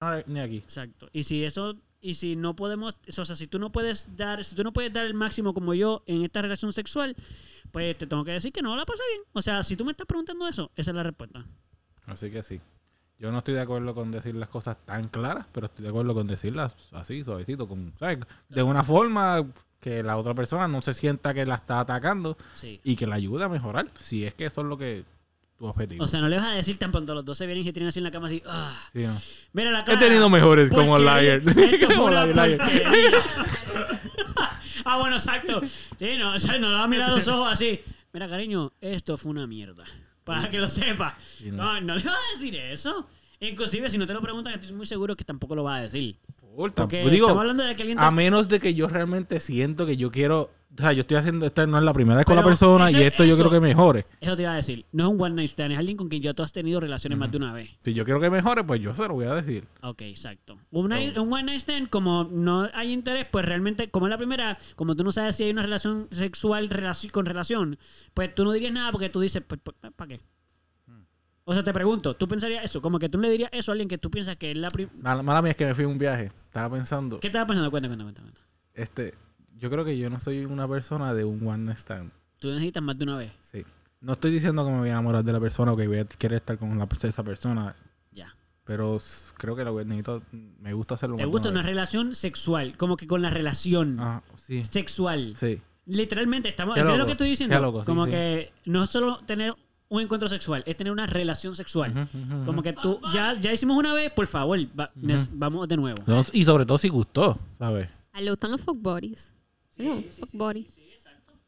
Ah, Ni aquí. Exacto. Y si eso, y si no podemos, o sea, si tú no puedes dar, si tú no puedes dar el máximo como yo en esta relación sexual, pues te tengo que decir que no la pasé bien. O sea, si tú me estás preguntando eso, esa es la respuesta. Así que sí. Yo no estoy de acuerdo con decir las cosas tan claras, pero estoy de acuerdo con decirlas así, suavecito, con, ¿sabes? de una forma que la otra persona no se sienta que la está atacando Sí. y que la ayude a mejorar, si es que eso es lo que tu objetivo. O sea, no le vas a decir tan pronto los dos se vienen y se tienen así en la cama así. "Ah, Sí, no. mira la He cara. tenido mejores como. Liar. Como Liar, ah, bueno, exacto. Sí, no, o sea, no le va a mirar los ojos así. Mira, cariño, esto fue una mierda. Para que lo sepa. Sí, no. No, no le vas a decir eso. Inclusive, si no te lo preguntan, estoy muy seguro que tampoco lo va a decir. Porque digo, estamos hablando de que alguien... te- a menos de que yo realmente siento que yo quiero, o sea, yo estoy haciendo, esta no es la primera vez con Pero la persona y esto yo eso- creo que mejore. Eso te iba a decir. No es un one night stand, es alguien con quien ya tú has tenido relaciones más de una vez. Si yo quiero que mejore, pues yo se lo voy a decir. Ok, exacto. Un, night- un one night stand, como no hay interés, pues realmente, como es la primera, como tú no sabes si hay una relación sexual relaci- con relación, pues tú no dirías nada porque tú dices, pues, ¿para qué? O sea, te pregunto, ¿tú pensarías eso? Como que tú le dirías eso a alguien que tú piensas que es la primera... Mala, mala mía es que me fui en un viaje. Estaba pensando, ¿Qué estabas pensando? Cuenta, cuenta, cuenta, cuenta. este, yo creo que yo no soy una persona de un one night stand. Tú necesitas más de una vez. Sí. No estoy diciendo que me voy a enamorar de la persona o que voy a querer estar con la, esa persona, Ya. pero creo que lo que necesito, me gusta hacerlo ¿Te gusta una vez. relación sexual? Como que con la relación Ah, sí, sexual. sí. Literalmente, estamos. Qué ¿Qué es lo que estoy diciendo? qué loco, sí, como sí. que no es solo tener un encuentro sexual, es tener una relación sexual. Como que tú, ya, ya hicimos una vez, por favor, va- vamos de nuevo. No, y sobre todo si gustó, ¿sabes? A él le gustan los fuck bodies. Sí, fuck body.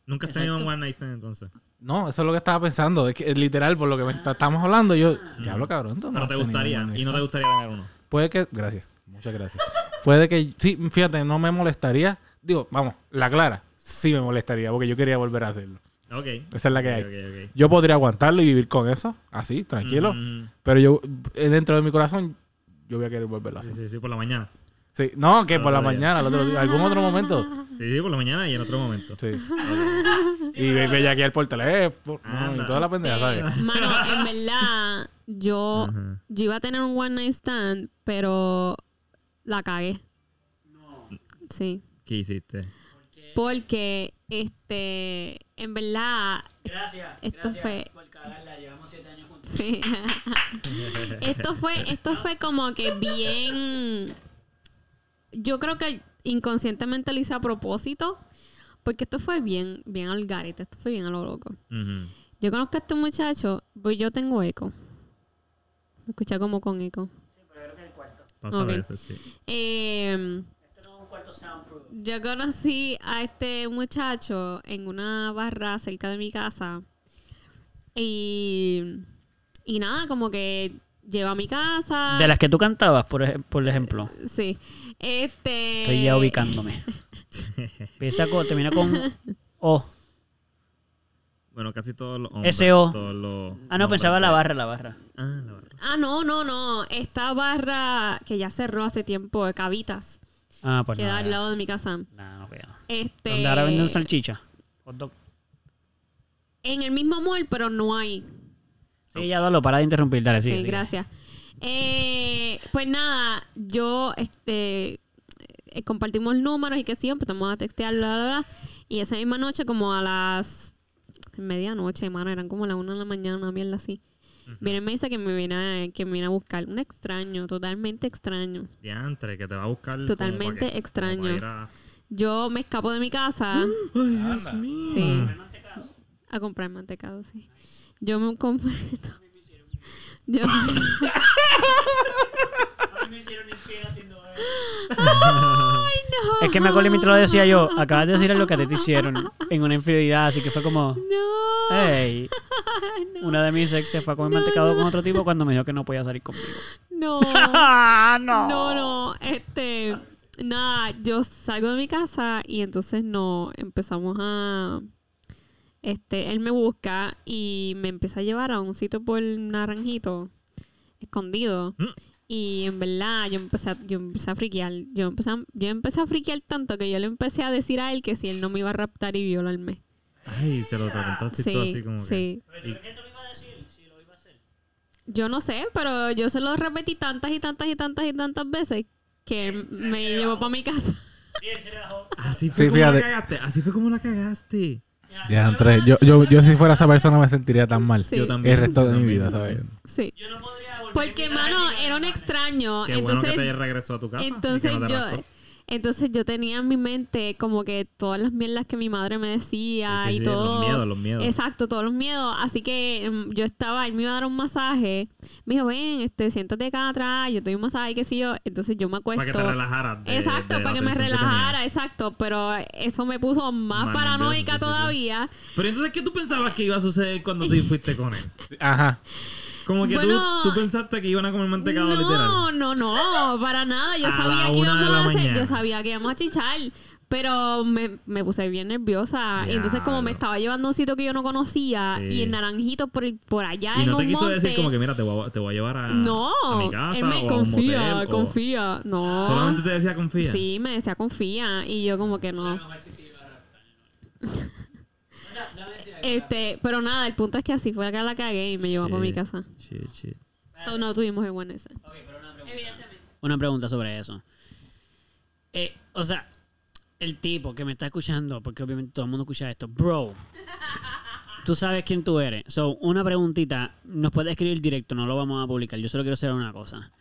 Nunca has tenido un one night stand entonces. No, eso es lo que estaba pensando. Es que literal, por lo que me está- estamos hablando, yo. Diablo, cabrón. tú no Pero has te gustaría. Y no te gustaría tener uno. Puede que. Gracias. Muchas gracias. Puede que. Sí, fíjate, no me molestaría. Digo, vamos, la clara. Sí me molestaría, porque yo quería volver a hacerlo. Ok. Esa es la que hay. Yo podría aguantarlo y vivir con eso, así, tranquilo. Mm, Pero yo, eh, dentro de mi corazón, yo voy a querer volverlo a sí, hacer. sí, sí, por la mañana. Sí, no, que por la mañana, al otro día, algún otro momento. Sí, sí, por la mañana y en otro momento. Sí. y ve bellaquear por teléfono y toda la pendeja, ¿sabes? Eh, mano, en verdad, yo, Ajá. yo iba a tener un one night stand, pero la cagué. Sí. ¿Qué hiciste? Porque, este, en verdad, Gracias. Esto gracias fue- por cagarla. Llevamos siete años juntos. sí. esto fue, esto fue como que bien. Yo creo que inconscientemente lo hice a propósito. Porque esto fue bien, bien al garete, esto fue bien a lo loco. Yo conozco a este muchacho, pues yo tengo eco. Me escucha como con eco. Pasa Ok. a veces, sí. Eh, Esto no es un cuarto soundproof. yo conocí a este muchacho en una barra cerca de mi casa. Y, y nada, como que llegó a mi casa. De las que tú cantabas, por, ej- por ejemplo. Sí. Este. Estoy ya ubicándome. Empieza con, termina con O. Bueno, casi todos los hombres. S.O.. todos los Ah, no, pensaba la barra, la barra. Ah, la barra. Ah, no, no, no. Esta barra que ya cerró hace tiempo de Cavitas. Ah, pues queda no. al lado de mi casa. No, no veo. Este. Donde ahora venden salchicha. Hot dog. En el mismo mall, pero no hay. Sí, ya dalo, para de interrumpir, dale, Sí, sí. gracias. Eh, pues nada, yo este eh, compartimos números y que sí, empezamos a textear, bla, bla, bla. Y esa misma noche, como a las medianoche, mano, eran como las una de la mañana, una mierda así. Viene y me dice que me viene a, que me viene a buscar. Un extraño, totalmente extraño. Diantre, que te va a buscar. como Totalmente pa' que- como extraño. pa' ir a- Yo me escapo de mi casa. Ay, Dios mío. Sí. A comprar mantecado, sí. Yo me compré. Yo. Ay, no. Es que me acuerdo mientras lo decía yo, acabas de decir lo que a ti te hicieron en una infidelidad, así que fue como, No. hey, una de mis ex se fue a comer mantecado con otro tipo cuando me dijo que no podía salir conmigo. No. ¡Ah, no! No, no. Este. Nada, yo salgo de mi casa y entonces no empezamos a. Este, él me busca y me empieza a llevar a un sitio por naranjito, escondido. Mm. Y en verdad yo empecé a, yo empecé a friquear. Yo empecé a, yo empecé a friquear tanto que yo le empecé a decir a él que si él no me iba a raptar y violarme. Ay, se lo preguntaste y todo Sí, así como que. sí. Y- qué te lo iba a decir si lo iba a hacer? yo no sé, pero yo se lo repetí tantas y tantas y tantas y tantas veces que me llevó para mi casa. Así fue Sí, como la cagaste. Así fue como la cagaste. Ya, Andrés, yo, yo, yo si fuera esa persona me sentiría tan mal. Sí. Yo también. El resto de mi vida, ¿sabes? Sí. Yo no podría volver Porque, mano, era un extraño. Qué bueno entonces, que te regresó a tu casa. y que entonces no te yo. Entonces yo tenía en mi mente como que todas las mierdas que mi madre me decía Sí, sí, y sí, todo. Los miedos, los miedos. Exacto, todos los miedos. Así que em, yo estaba, él me iba a dar un masaje. Me dijo, ven, este, siéntate acá atrás, yo te doy un masaje, qué sé yo. Entonces yo me acuesto. Para que te relajaras. de- Exacto, de para que me relajara, exacto. Pero eso me puso más, paranoica nervioso, sí, sí, sí. todavía. Pero entonces, ¿qué tú pensabas que iba a suceder cuando te fuiste con él? Ajá. Como que Bueno, tú, tú pensaste que iban a comer mantecado literal. No, no, no, para nada. Yo A sabía que íbamos a hacer, mañana. yo sabía que íbamos a chichar. Pero me, me puse bien nerviosa. Y entonces, como me Diablo. estaba llevando a un sitio que yo no conocía Sí. y en Naranjito por, el- por allá Y en no te un quiso monte. decir como que, mira, te voy a, te voy a llevar a, no, a mi casa él me o a un confía, motel, o- confía. No. Solamente te decía confía. Sí, me decía confía. Y yo, como que no. Este, pero nada, el punto es que así fue que la cagué y me llevó para mi casa. Shit, shit. So, no tuvimos el buen ese. Una pregunta sobre eso. Eh, o sea, el tipo que me está escuchando, porque obviamente todo el mundo escucha esto, bro. Tú sabes quién tú eres. So, una preguntita, nos puedes escribir directo, no lo vamos a publicar. Yo solo quiero saber una cosa.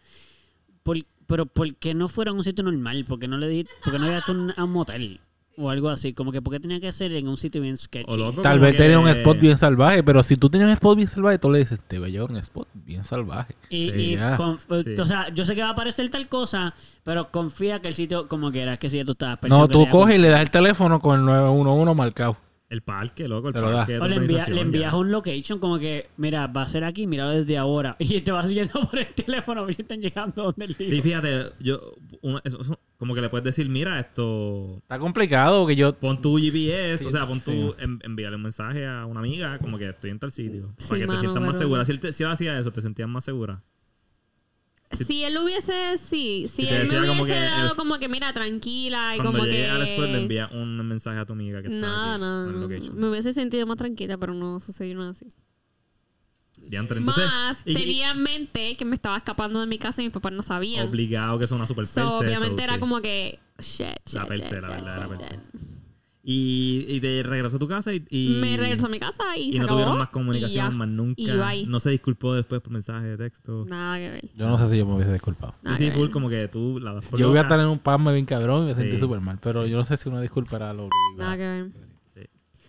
Por- pero ¿por qué no fuera a un sitio normal? ¿Por qué no le di, por qué no llegaste a un, a un motel? O algo así. Como que ¿por qué tenía que ser en un sitio bien sketchy? O loco, Tal vez que- tenía un spot bien salvaje, pero si tú tienes un spot bien salvaje, tú le dices, te voy a llevar un spot bien salvaje. Y, Sí, y eh, Sí. o sea, yo sé que va a aparecer tal cosa, pero confía que el sitio como quieras, que si ya tú estás No, que tú coges y le das el teléfono con el 911 marcado. El parque, loco, el parque. O le, envía- le envías ya. un location como que, mira, va a ser aquí, míralo desde ahora. Y te vas siguiendo por el teléfono a ver si están llegando donde el Sí, fíjate, yo, una- eso- eso- como que le puedes decir, mira, esto, Está complicado que yo... pon tu GPS, Sí, o sea, pon sí. tu, en- envíale un mensaje a una amiga, como que estoy en tal sitio, Sí, para que mano, te sientas más segura. Si él, te- si él hacía eso, te sentías más segura. Si él hubiese, sí, si él me como hubiese dado el- como que, mira, tranquila y Cuando como que... al spot le envía un mensaje a tu amiga que está Nada, aquí, no, me hubiese sentido más tranquila, pero no sucedió nada así. Entonces, más, y- tenía en mente que me estaba escapando de mi casa y mis papás no sabían. obligado que es una super So, obviamente so, era sí. como que, shit, shit, La perse, la verdad, la perse. Y, y te regresó a tu casa y, y- Me regresó a mi casa y, y se no acabó. tuvieron más y comunicación, ya. más nunca. No se disculpó después por mensaje de texto. Nada que ver. Yo no sé si yo me hubiese disculpado. nada sí, sí, full como que tú la por Yo voy a estar en un pasme bien cabrón y me sentí súper mal, pero yo no sé si una disculpa era lo que iba Nada que ver. Sí.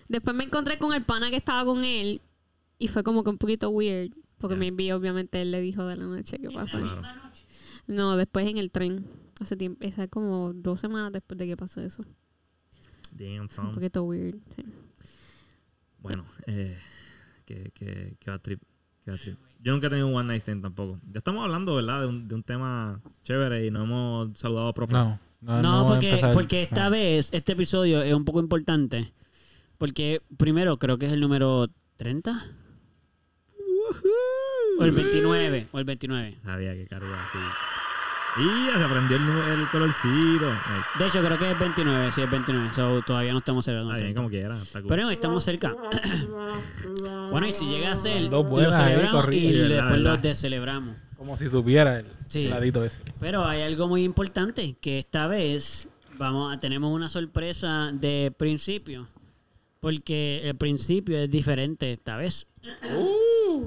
Después me encontré con el pana que estaba con él y fue como que un poquito weird. Porque me envió, obviamente, él le dijo de la noche qué pasó. Claro. No, después en el tren. Hace tiempo, es como dos semanas después de que pasó eso. Damn, Un son. poquito weird. sí. Bueno, eh, que, que, que va trip. Que va trip. Yo nunca he tenido un one night stand tampoco. Ya estamos hablando, ¿verdad? De un, de un tema chévere y nos hemos saludado a propósito. No, no, No, no porque, porque esta no. vez, este episodio es un poco importante. Porque primero creo que es el número 30 o el 29. O el 29. Sabía que carga así. Y ya se aprendió el, colorcito. Nice. De hecho, creo que es 29. Sí, es 29. So, todavía no estamos. Está bien, 30. como quiera. Está cool. Pero estamos cerca. bueno, y si llega a ser, Dos lo buenas celebramos corrido. y verdad, después lo descelebramos. Como si supiera el Sí. ladito ese. Pero hay algo muy importante, que esta vez vamos a, tenemos una sorpresa de principio. Porque el principio es diferente esta vez.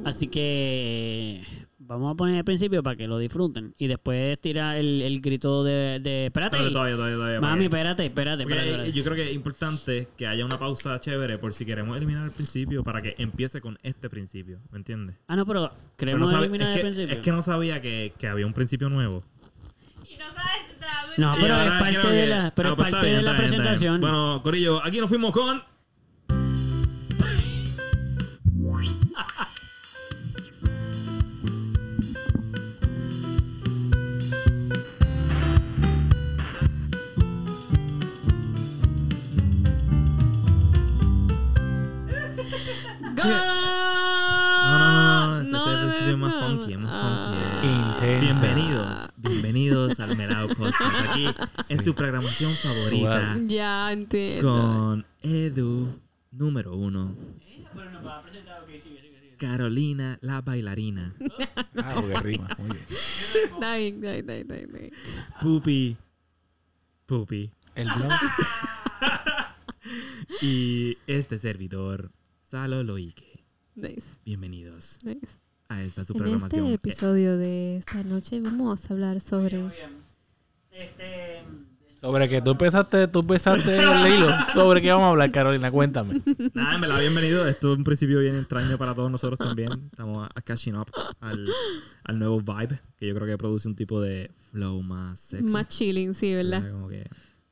Así que vamos a poner el principio para que lo disfruten. Y después tira el, el grito de, de espérate. Pero todavía, todavía, todavía. Mami, espérate, espérate, espérate. espérate. yo creo que es importante que haya una pausa chévere por si queremos eliminar el principio para que empiece con este principio. ¿Me entiendes? Ah, no, pero Pero no queremos eliminar es, el que, principio. es que no sabía que, que había un principio nuevo. No, Y pero ahora es parte de la, pero Ah, es pues parte bien, de la bien. presentación. Bueno, Corillo, aquí nos fuimos con. No, no, no, no, este es más funky, más funky. eh. Intensa. Bienvenidos, bienvenidos al Merado Podcast. Aquí en su programación favorita. Ya entiendo. con Edu número uno. Carolina la bailarina. Ah, porque rima. Muy bien, está bien, está bien, está bien. Pupi. Pupi. El blog. Y este servidor, Salo Loike. Nice, Bienvenidos nice. a esta su En programación. este episodio de esta noche vamos a hablar sobre... Este, Sobre que tú empezaste, tú empezaste el hilo. Sobre qué vamos a hablar, Carolina. Cuéntame. Nada, me la bienvenido. Esto es un principio bien extraño para todos nosotros también. Estamos a catching up al, al nuevo vibe que yo creo que produce un tipo de flow más sexy. Más chilling, sí, ¿verdad? Como que.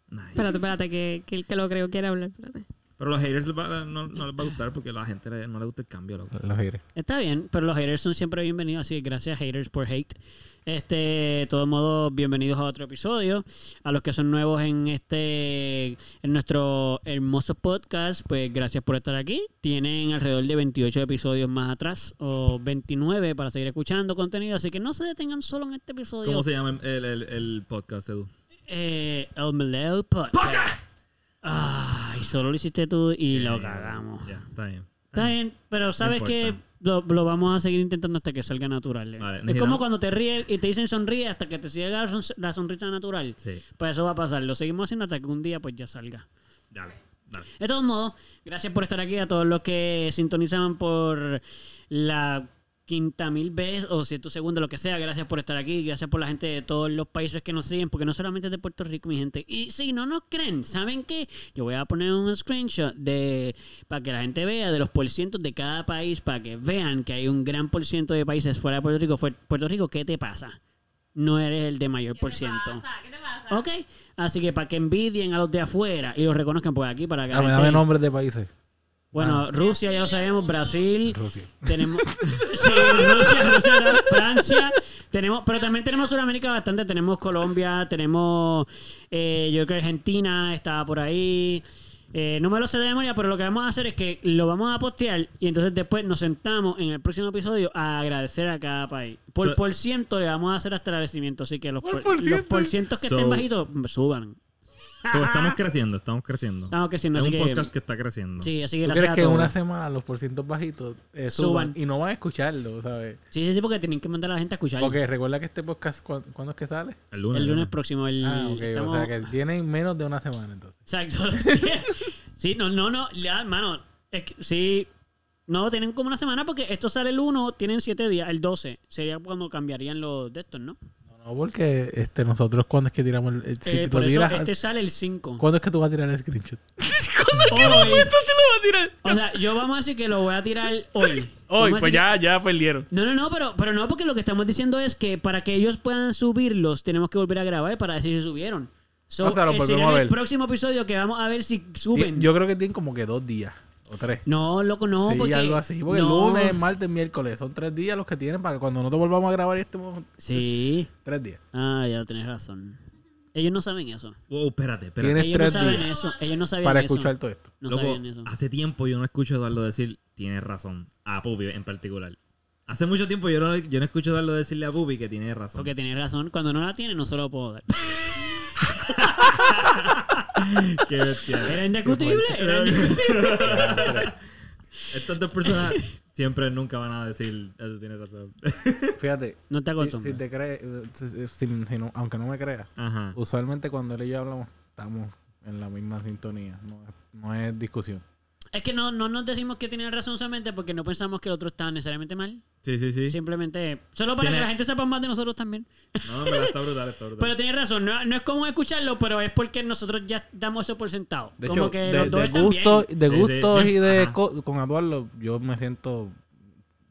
Nice. Espérate, espérate, que, que el que lo creo quiere hablar. Pero a los haters no, no les va a gustar porque a la gente no le gusta el cambio. loco. Los aires. Está bien, pero los haters son siempre bienvenidos, así que gracias haters por hate. Este, de todos modos, bienvenidos a otro episodio. A los que son nuevos en este, en nuestro hermoso podcast, pues gracias por estar aquí. Tienen alrededor de 28 episodios más atrás, o 29 para seguir escuchando contenido, así que no se detengan solo en este episodio. ¿Cómo se llama el, el- el podcast, Edu? Eh, el Meleo Podcast. Ay, solo lo hiciste tú y lo cagamos. Ya, está bien. Está bien, pero sabes que lo, lo vamos a seguir intentando hasta que salga natural. ¿eh? Vale, es como cuando te ríes y te dicen sonríe hasta que te siga la, son- la sonrisa natural. Sí, Pues eso va a pasar. Lo seguimos haciendo hasta que un día pues ya salga. dale, dale. De todos modos, gracias por estar aquí a todos los que sintonizaban por la quinta mil veces o ciento segundos, lo que sea. Gracias por estar aquí. Gracias por la gente de todos los países que nos siguen, porque no solamente es de Puerto Rico, mi gente. Y si no nos creen, ¿saben qué? Yo voy a poner un screenshot de para que la gente vea de los porcientos de cada país, para que vean que hay un gran por ciento de países fuera de Puerto Rico. Puerto Rico, ¿qué te pasa? No eres el de mayor por ciento. ¿Qué te pasa? Ok, así que para que envidien a los de afuera y los reconozcan por aquí, para que Dame, gente- dame nombres de países. Bueno, Rusia ya lo sabemos, Brasil, Rusia. tenemos sí, Rusia, Rusia, Francia, tenemos, pero también tenemos Sudamérica bastante, tenemos Colombia, tenemos eh, yo creo que Argentina estaba por ahí. Eh, no me lo sé de memoria, pero lo que vamos a hacer es que lo vamos a postear y entonces después nos sentamos en el próximo episodio a agradecer a cada país. Por So- por ciento le vamos a hacer hasta agradecimiento, así que los, ¿Por por, por los ciento? porcientos que So- estén bajitos suban. So, estamos creciendo, estamos creciendo. Estamos creciendo, es así un que podcast que está creciendo. sí, así que ¿Tú crees que en una semana los porcientos bajitos eh, suban, Suban. y no van a escucharlo, ¿sabes? Sí, sí, sí, porque tienen que mandar a la gente a escucharlo. Porque recuerda que este podcast, ¿cu- ¿cuándo es que sale? El lunes. El lunes próximo. El, Ah, ok. estamos- O sea, que tienen menos de una semana entonces. Exacto. sí, no, no, no. Ya, mano. Es que, sí. No, tienen como una semana porque esto sale el 1, tienen 7 días. El 12 sería cuando cambiarían los de estos, ¿no? No, porque este, nosotros, ¿cuándo es que tiramos el, si Eh, lo por eso este sale el 5. ¿Cuándo es que tú vas a tirar el screenshot? Hoy. O sea, yo vamos a decir que lo voy a tirar hoy. Vamos a decir que- ya perdieron. No, no, no, pero, pero no, porque lo que estamos diciendo es que para que ellos puedan subirlos, tenemos que volver a grabar para decir si subieron. So, O sea, lo eh, volvemos a ver. el próximo episodio que vamos a ver si suben. Yo creo que tienen como que dos días o tres. No, loco, no, sí, porque... algo así. Porque no. lunes, martes, miércoles. Son tres días los que tienen para cuando nosotros volvamos a grabar y estemos Sí. tres días. Ah, ya tenés razón. Ellos no saben eso. Wow, espérate, espérate. Tienes Ellos no tres saben días eso. Ellos no sabían para eso. escuchar todo esto. No Loco, sabían eso. hace tiempo yo no escucho a Eduardo decir, tiene razón. A Pupi en particular. Hace mucho tiempo yo no, yo no escucho a Eduardo decirle a Pupi que tiene razón. Porque tenés razón. Cuando no la tiene, no se lo puedo dar. Qué bestia. Era indiscutible. Era indiscutible. Estas dos personas siempre nunca van a decir, eso tiene razón. Fíjate, No te acostumbras. si te crees, si- si- si- si no- aunque no me creas, Ajá. usualmente cuando él y yo hablamos, estamos en la misma sintonía. No es discusión. Es que no, no nos decimos que tiene razón solamente porque no pensamos que el otro está necesariamente mal. Sí, sí, sí. Simplemente, solo para Tiene- que la gente sepa más de nosotros también. No, pero está brutal, está brutal. Pero tienes razón, no, no es como escucharlo, pero es porque nosotros ya damos eso por sentado. De como hecho, que de, los dos de están gusto, de Sí, sí, gustos y de co- con Eduardo, yo me siento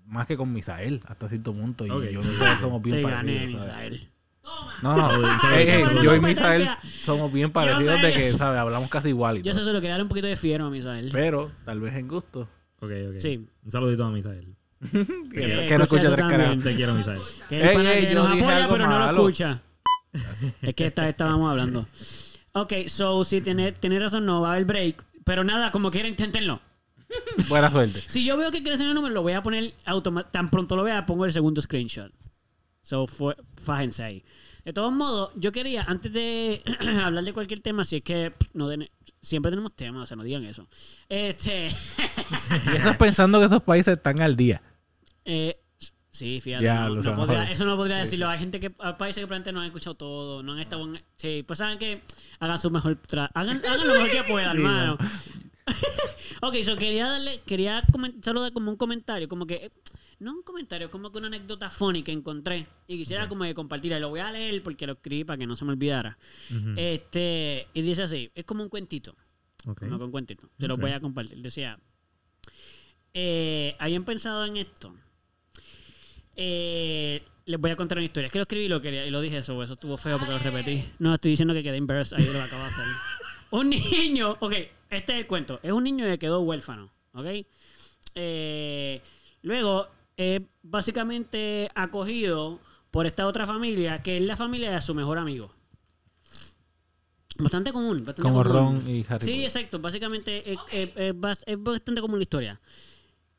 más que con Misael hasta cierto punto. Y yo y Misael somos bien Te gané, parecidos. Misael. No, no. Yo y Misael somos bien parecidos de que. ¿sabes? Hablamos casi igual y Yo todo. eso se lo quería dar un poquito de fiero a Misael. Pero, tal vez en gusto. Ok, ok. Sí. Un saludito a Misael. Que, Eh, que no escucha tres carajos. Te quiero, Misael. Que Ey, ey, que yo nos dije apoya, algo pero no lo escucha. Es que esta vez estábamos hablando. Ok, so, si tiene, tiene razón, no va a haber break. Pero nada, como quiera, inténtenlo. Buena suerte. Si yo veo que crece en el número, lo voy a poner automa- Tan pronto lo vea, pongo el segundo screenshot. So, fue, fájense ahí. De todos modos, yo quería, antes de hablar de cualquier tema, si es que pff, no den- siempre tenemos temas, o sea, no digan eso. Este. Y eso es pensando que esos países están al día. Eh, sí, fíjate. Ya, no- lo no podría- eso no podría decirlo. Hay gente que, hay países que probablemente no han escuchado todo, no han estado en- Sí, pues saben que hagan su mejor. tra- hagan, hagan lo mejor que puedan, Sí, hermano. ok, so quería darle, quería solo dar como un comentario, como que. No un comentario, como que una anécdota funny que encontré y quisiera como que compartirla. Lo voy a leer porque lo escribí para que no se me olvidara. Este, y dice así, es como un cuentito. Ok. Como que un cuentito. Se lo voy a compartir. Decía, eh, habían pensado en esto. Eh, les voy a contar una historia. Es que lo escribí y lo quería y lo dije eso. Eso estuvo feo porque lo repetí. No, estoy diciendo que quedé embarrassed. Ahí lo acabo de hacer. Un niño, ok, este es el cuento. Es un niño que quedó huérfano, ok. Eh, luego, es básicamente acogido por esta otra familia, que es la familia de su mejor amigo. Bastante común. Bastante Como común. Ron y Harry. Sí, exacto. Básicamente es, es- es bas- es bastante común la historia.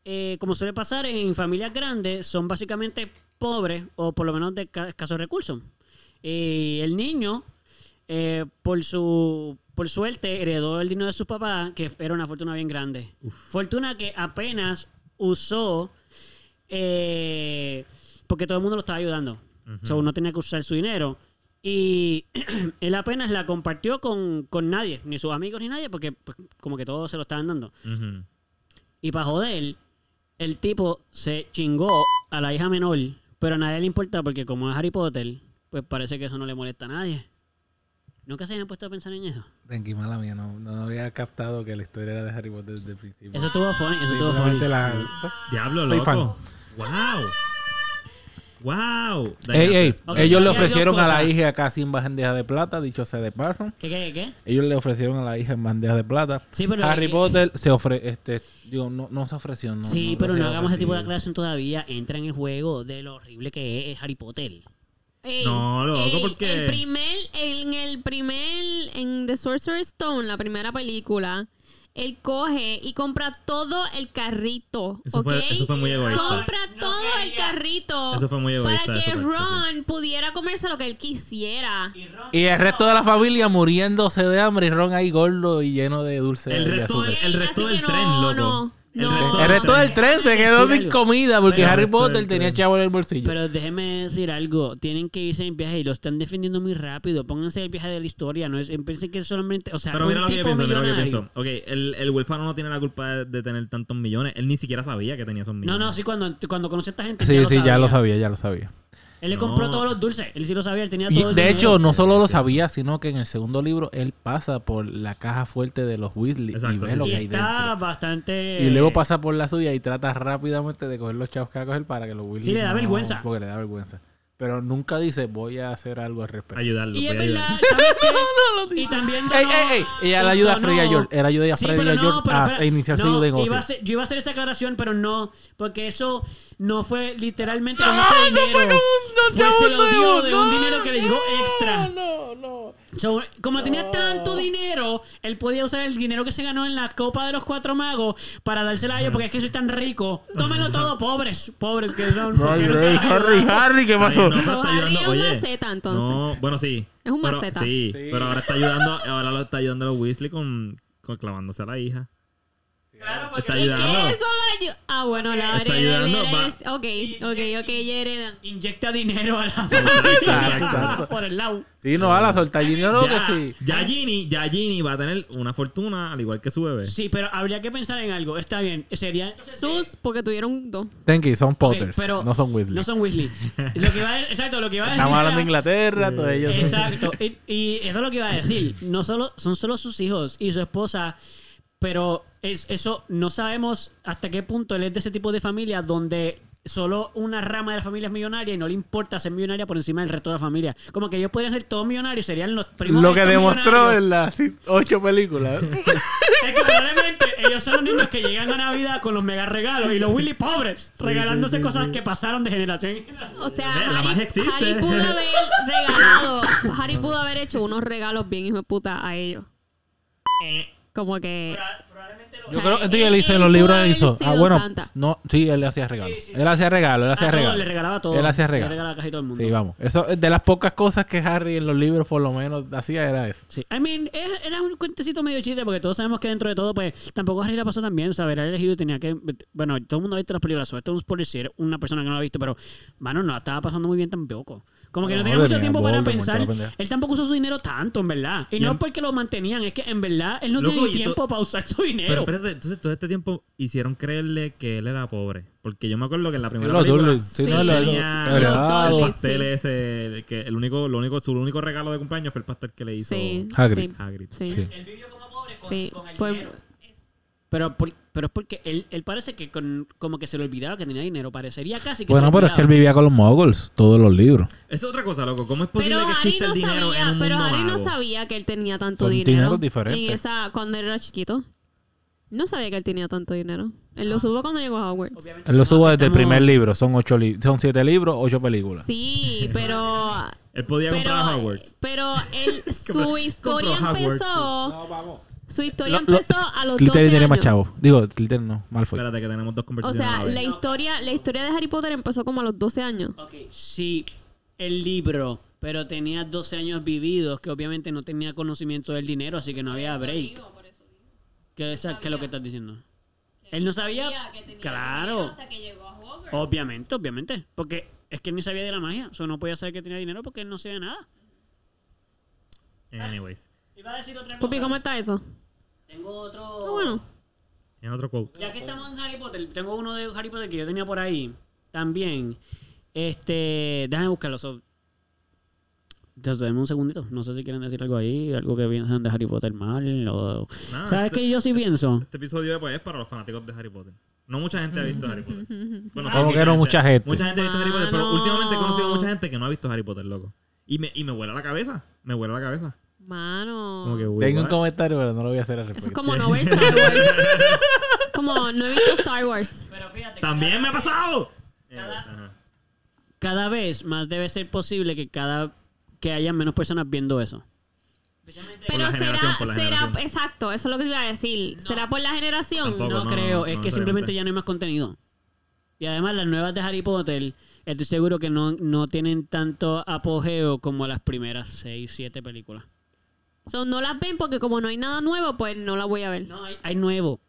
Eh, como suele pasar en familias grandes, son básicamente pobres o por lo menos de ca- escasos recursos. Y el niño, eh, por su por suerte, heredó el dinero de su papá, que era una fortuna bien grande. Fortuna que apenas usó eh, porque todo el mundo lo estaba ayudando. So, no tenía que usar su dinero. Y él apenas la compartió con, con nadie, ni sus amigos ni nadie, porque pues, como que todos se lo estaban dando. Y para joder, el tipo se chingó a la hija menor, pero a nadie le importa porque como es Harry Potter, pues parece que eso no le molesta a nadie. ¿Nunca se habían puesto a pensar en eso? Tranqui, mala mía, no, no había captado que la historia era de Harry Potter desde el principio. Eso estuvo funny, eso estuvo funny. la... Diablo, Soy loco. Wow. Wow. Ey, ey, ellos le ofrecieron a la hija casi en bandeja de plata, dicho sea de paso. ¿Qué, qué, qué? Ellos le ofrecieron a la hija en bandeja de plata. Sí, pero- Harry eh, Potter se ofre, este, digo, no, no se ofreció, no. sí, no pero no hagamos ese tipo de aclaración todavía. Entra en el juego de lo horrible que es Harry Potter. Ey, No, loco, el, ¿por qué? El primer, en el primer, en The Sorcerer's Stone, la primera película, él coge y compra todo el carrito, Eso ¿ok? fue- eso fue muy egoísta. Compra No todo el carrito. Eso fue muy egoísta Para que Ron pudiera comerse lo que él quisiera. Y el resto de la familia muriéndose de hambre y Ron ahí gordo y lleno de dulce El resto el resto del no, tren, loco. No, El no. resto El resto del tren se quedó sin algo. comida porque Pero- Harry Potter tenía chavo en el bolsillo. Pero déjeme decir algo. Tienen que irse en viaje y lo están defendiendo muy rápido. Pónganse el viaje de la historia. No es, piensen que solamente. O sea, Pero mira lo que pienso, mira lo que pienso. Ok, el, el huérfano no tiene la culpa de, de tener tantos millones. Él ni siquiera sabía que tenía esos No, millones. no, sí, cuando, cuando conoció a esta gente. sí, ya lo sí, ya lo sabía, ya lo sabía. Él le No. compró todos los dulces. Él sí lo sabía. Él tenía Y todo el de dinero. hecho, no solo lo sabía, sino que en el segundo libro él pasa por la caja fuerte de los Weasley y Exacto, ve sí. lo Y que hay está dentro. bastante. Y luego pasa por la suya y trata rápidamente de coger los chavos que va a coger para que los Weasley Sí, le da no- vergüenza. Porque le da vergüenza. Pero nunca dice, voy a hacer algo al respecto. Ayudarlo. Y es verdad, ¿sabes qué? Y también. Ey, donó- ey, ey. Ella le ayuda a Fred y a George. Él ayuda a Sí, Fred y pero a no, George pero a, a iniciar no, su iba a negocio. hacer- yo iba a hacer esa aclaración, pero no, porque eso no fue literalmente con ese dinero. fue se lo dio de un dinero que le llegó extra. No, no. So, como tenía tanto dinero, él podía usar el dinero que se ganó en la Copa de los Cuatro Magos para dársela a ellos, porque es que soy tan rico. Tómenlo todo, pobres, pobres que son. Ay, les Harry. Harry, ¿qué pasó? Ay, no, Harry es un Oye, maceta, entonces. No, bueno, sí. Es un pero, maceta. Sí, Sí. pero ahora está ayudando, ahora lo está ayudando a los Weasley con, con clavándose a la hija. Claro, porque Está ¿Y qué ayudando. eso lo ayu- Ah, bueno, la Está heredera. ayudando, va. heredera- Ok, ok, ok, ya heredan. inyecta dinero a la Exacto, por el lado. Sí, no, a la soltar dinero que sí. ya Ginny, ya Ginny va a tener una fortuna al igual que su bebé. Sí, pero habría que pensar en algo. Está bien, sería... Sus, porque tuvieron dos. Tenki, son Ok, Potters, pero no son Weasley. No son Weasley. lo que iba a, exacto, lo que iba a decir. Estamos hablando de Inglaterra, todos ellos. son- Exacto. Y, y eso es lo que iba a decir. No solo, son solo sus hijos y su esposa, pero es, eso no sabemos hasta qué punto él es de ese tipo de familia donde solo una rama de la familia es millonaria y no le importa ser millonaria por encima del resto de la familia. Como que ellos podrían ser todos millonarios, serían los primos. Lo que demostró millonarios. en las sí, ocho películas. Es que probablemente ellos son los niños que llegan a Navidad con los mega regalos y los Willy pobres, regalándose cosas que pasaron de generación en generación. O sea, Harry. Harry pudo haber regalado, Harry pudo haber hecho unos regalos bien hijo de puta a ellos. Eh, Como que Yo creo que él, él- hizo él los libros él hizo. Ah, bueno, Santa. no, sí, él le hacía regalos. Sí, sí, Él hacía regalos, él hacía A todos regalos. le regalaba todo. Él hacía Le regalos. regalaba casi todo el mundo. Sí, vamos. Eso de las pocas cosas que Harry en los libros por lo menos hacía era eso. Sí, I mean, era un cuentecito medio chiste porque todos sabemos que dentro de todo, pues, tampoco Harry la pasó tan bien, saber haber elegido y tenía que. Bueno, todo el mundo ha visto las películas, esto es un eres una persona que no lo ha visto, pero, mano, no la estaba pasando muy bien tampoco. Como que no, No, tenía mucho tenía tiempo para pensar. Él tampoco usó su dinero tanto, en verdad. Y Y no en- es porque lo mantenían, es que en verdad él no Loco, to- tiempo para usar su Pero dinero. espérate, entonces todo este tiempo hicieron creerle que él era pobre. Porque yo me acuerdo que en la primera película sí, no, los- tenía. Dudley, pasteles ese, que el único, lo único, su único regalo de cumpleaños fue el pastel que le hizo Sí, Hagrid. sí, Hagrid. sí. Sí. Él vivió como pobre con, Sí, con el fue- dinero. Pero, por- pero es porque él, él parece que con, como que se le olvidaba que tenía dinero. Parecería casi que Bueno, se le pero es que él vivía con los moguls, todos los libros. Es otra cosa, loco. ¿Cómo es posible Pero que Harry exista no el dinero en sabía, un pero mundo Harry no mago? sabía que él tenía tanto Son dinero. dineros diferentes. En esa, cuando él era chiquito. No sabía que él tenía tanto dinero. Él lo supo cuando llegó a Hogwarts. Obviamente, Él lo no, subo desde el estamos- primer libro. Son ocho li- son siete libros, ocho películas. Sí, pero Él podía pero comprar a Hogwarts. pero él su Compró historia Hogwarts. empezó vamos. Su historia empezó a los 12 Slytherin tiene más años. chavos. Digo, Slytherin no, Malfoy. Espérate que tenemos dos O conversaciones sea, a la vez. historia la historia de Harry Potter empezó como a los 12 años. Ok, sí, el libro, pero tenía 12 años vividos, que obviamente no tenía conocimiento del dinero, así que no había break. ¿Qué, es, ¿Qué es lo que estás diciendo? Él no sabía. Claro. Obviamente, obviamente. Porque es que él ni sabía de la magia. O sea, no podía saber que tenía dinero porque él no sabía nada. Anyways. Iba a decir otra Pupi, ¿cómo está eso? Tengo otro. Ah, bueno. Tiene otro quote. Ya que estamos en Harry Potter, tengo uno de Harry Potter que yo tenía por ahí también. Este, déjame buscarlo. So, entonces, un segundito. No sé si quieren decir algo ahí, algo que piensan de Harry Potter mal. O... Nada, ¿Sabes este- qué yo sí pienso? Este episodio pues, es para los fanáticos de Harry Potter. No mucha gente ha visto Harry Potter. Bueno, que no mucha gente. Mucha gente ha visto Harry Potter, pero Mano. últimamente he conocido mucha gente que no ha visto Harry Potter, loco. Y me, y me vuela la cabeza. Me vuela la cabeza. Mano. Como que, uy, Tengo un comentario, pero no lo voy a hacer al Eso es respecto. como no ver Star Wars. como no he visto Star Wars. Pero fíjate. ¡También me ha pasado! Cada- Ajá. Cada vez más debe ser posible que cada que haya menos personas viendo eso. Pero será, será, exacto, eso es lo que te iba a decir. ¿Será por la generación? Tampoco. No, no, creo, no es que simplemente ya no hay más contenido. Y además las nuevas de Harry Potter, estoy seguro que no, no tienen tanto apogeo como las primeras 6, 7 películas. So, no las ven porque como no hay nada nuevo, pues no las voy a ver. No, hay, hay nuevo,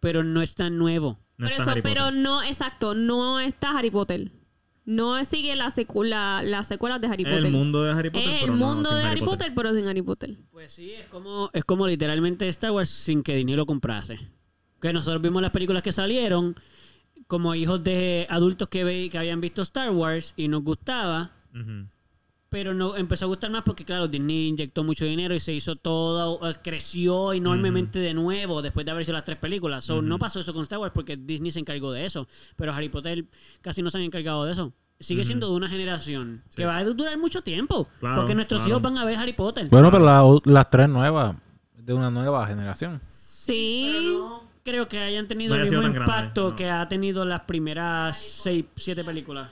pero no es tan nuevo. No está eso, Harry pero no, exacto, no está Harry Potter. No sigue la las secuelas de Harry Potter. el mundo de Harry Potter, Es pero el no mundo sin de Harry Potter, pero sin Harry Potter. Pues sí, es como, es como literalmente Star Wars sin que Disney lo comprase. Que nosotros vimos las películas que salieron como hijos de adultos que, ve, que habían visto Star Wars y nos gustaba. Pero no empezó a gustar más porque, claro, Disney inyectó mucho dinero y se hizo todo, eh, creció enormemente de nuevo después de haber hecho las tres películas. So, No pasó eso con Star Wars porque Disney se encargó de eso. Pero Harry Potter casi no se han encargado de eso. Sigue siendo de una generación Sí. que va a durar mucho tiempo. Claro, porque nuestros claro. hijos van a ver Harry Potter. Bueno, pero la- las tres nuevas, de una nueva generación. Sí. Pero no creo que hayan tenido No el mismo impacto no. que ha tenido las primeras seis, siete películas.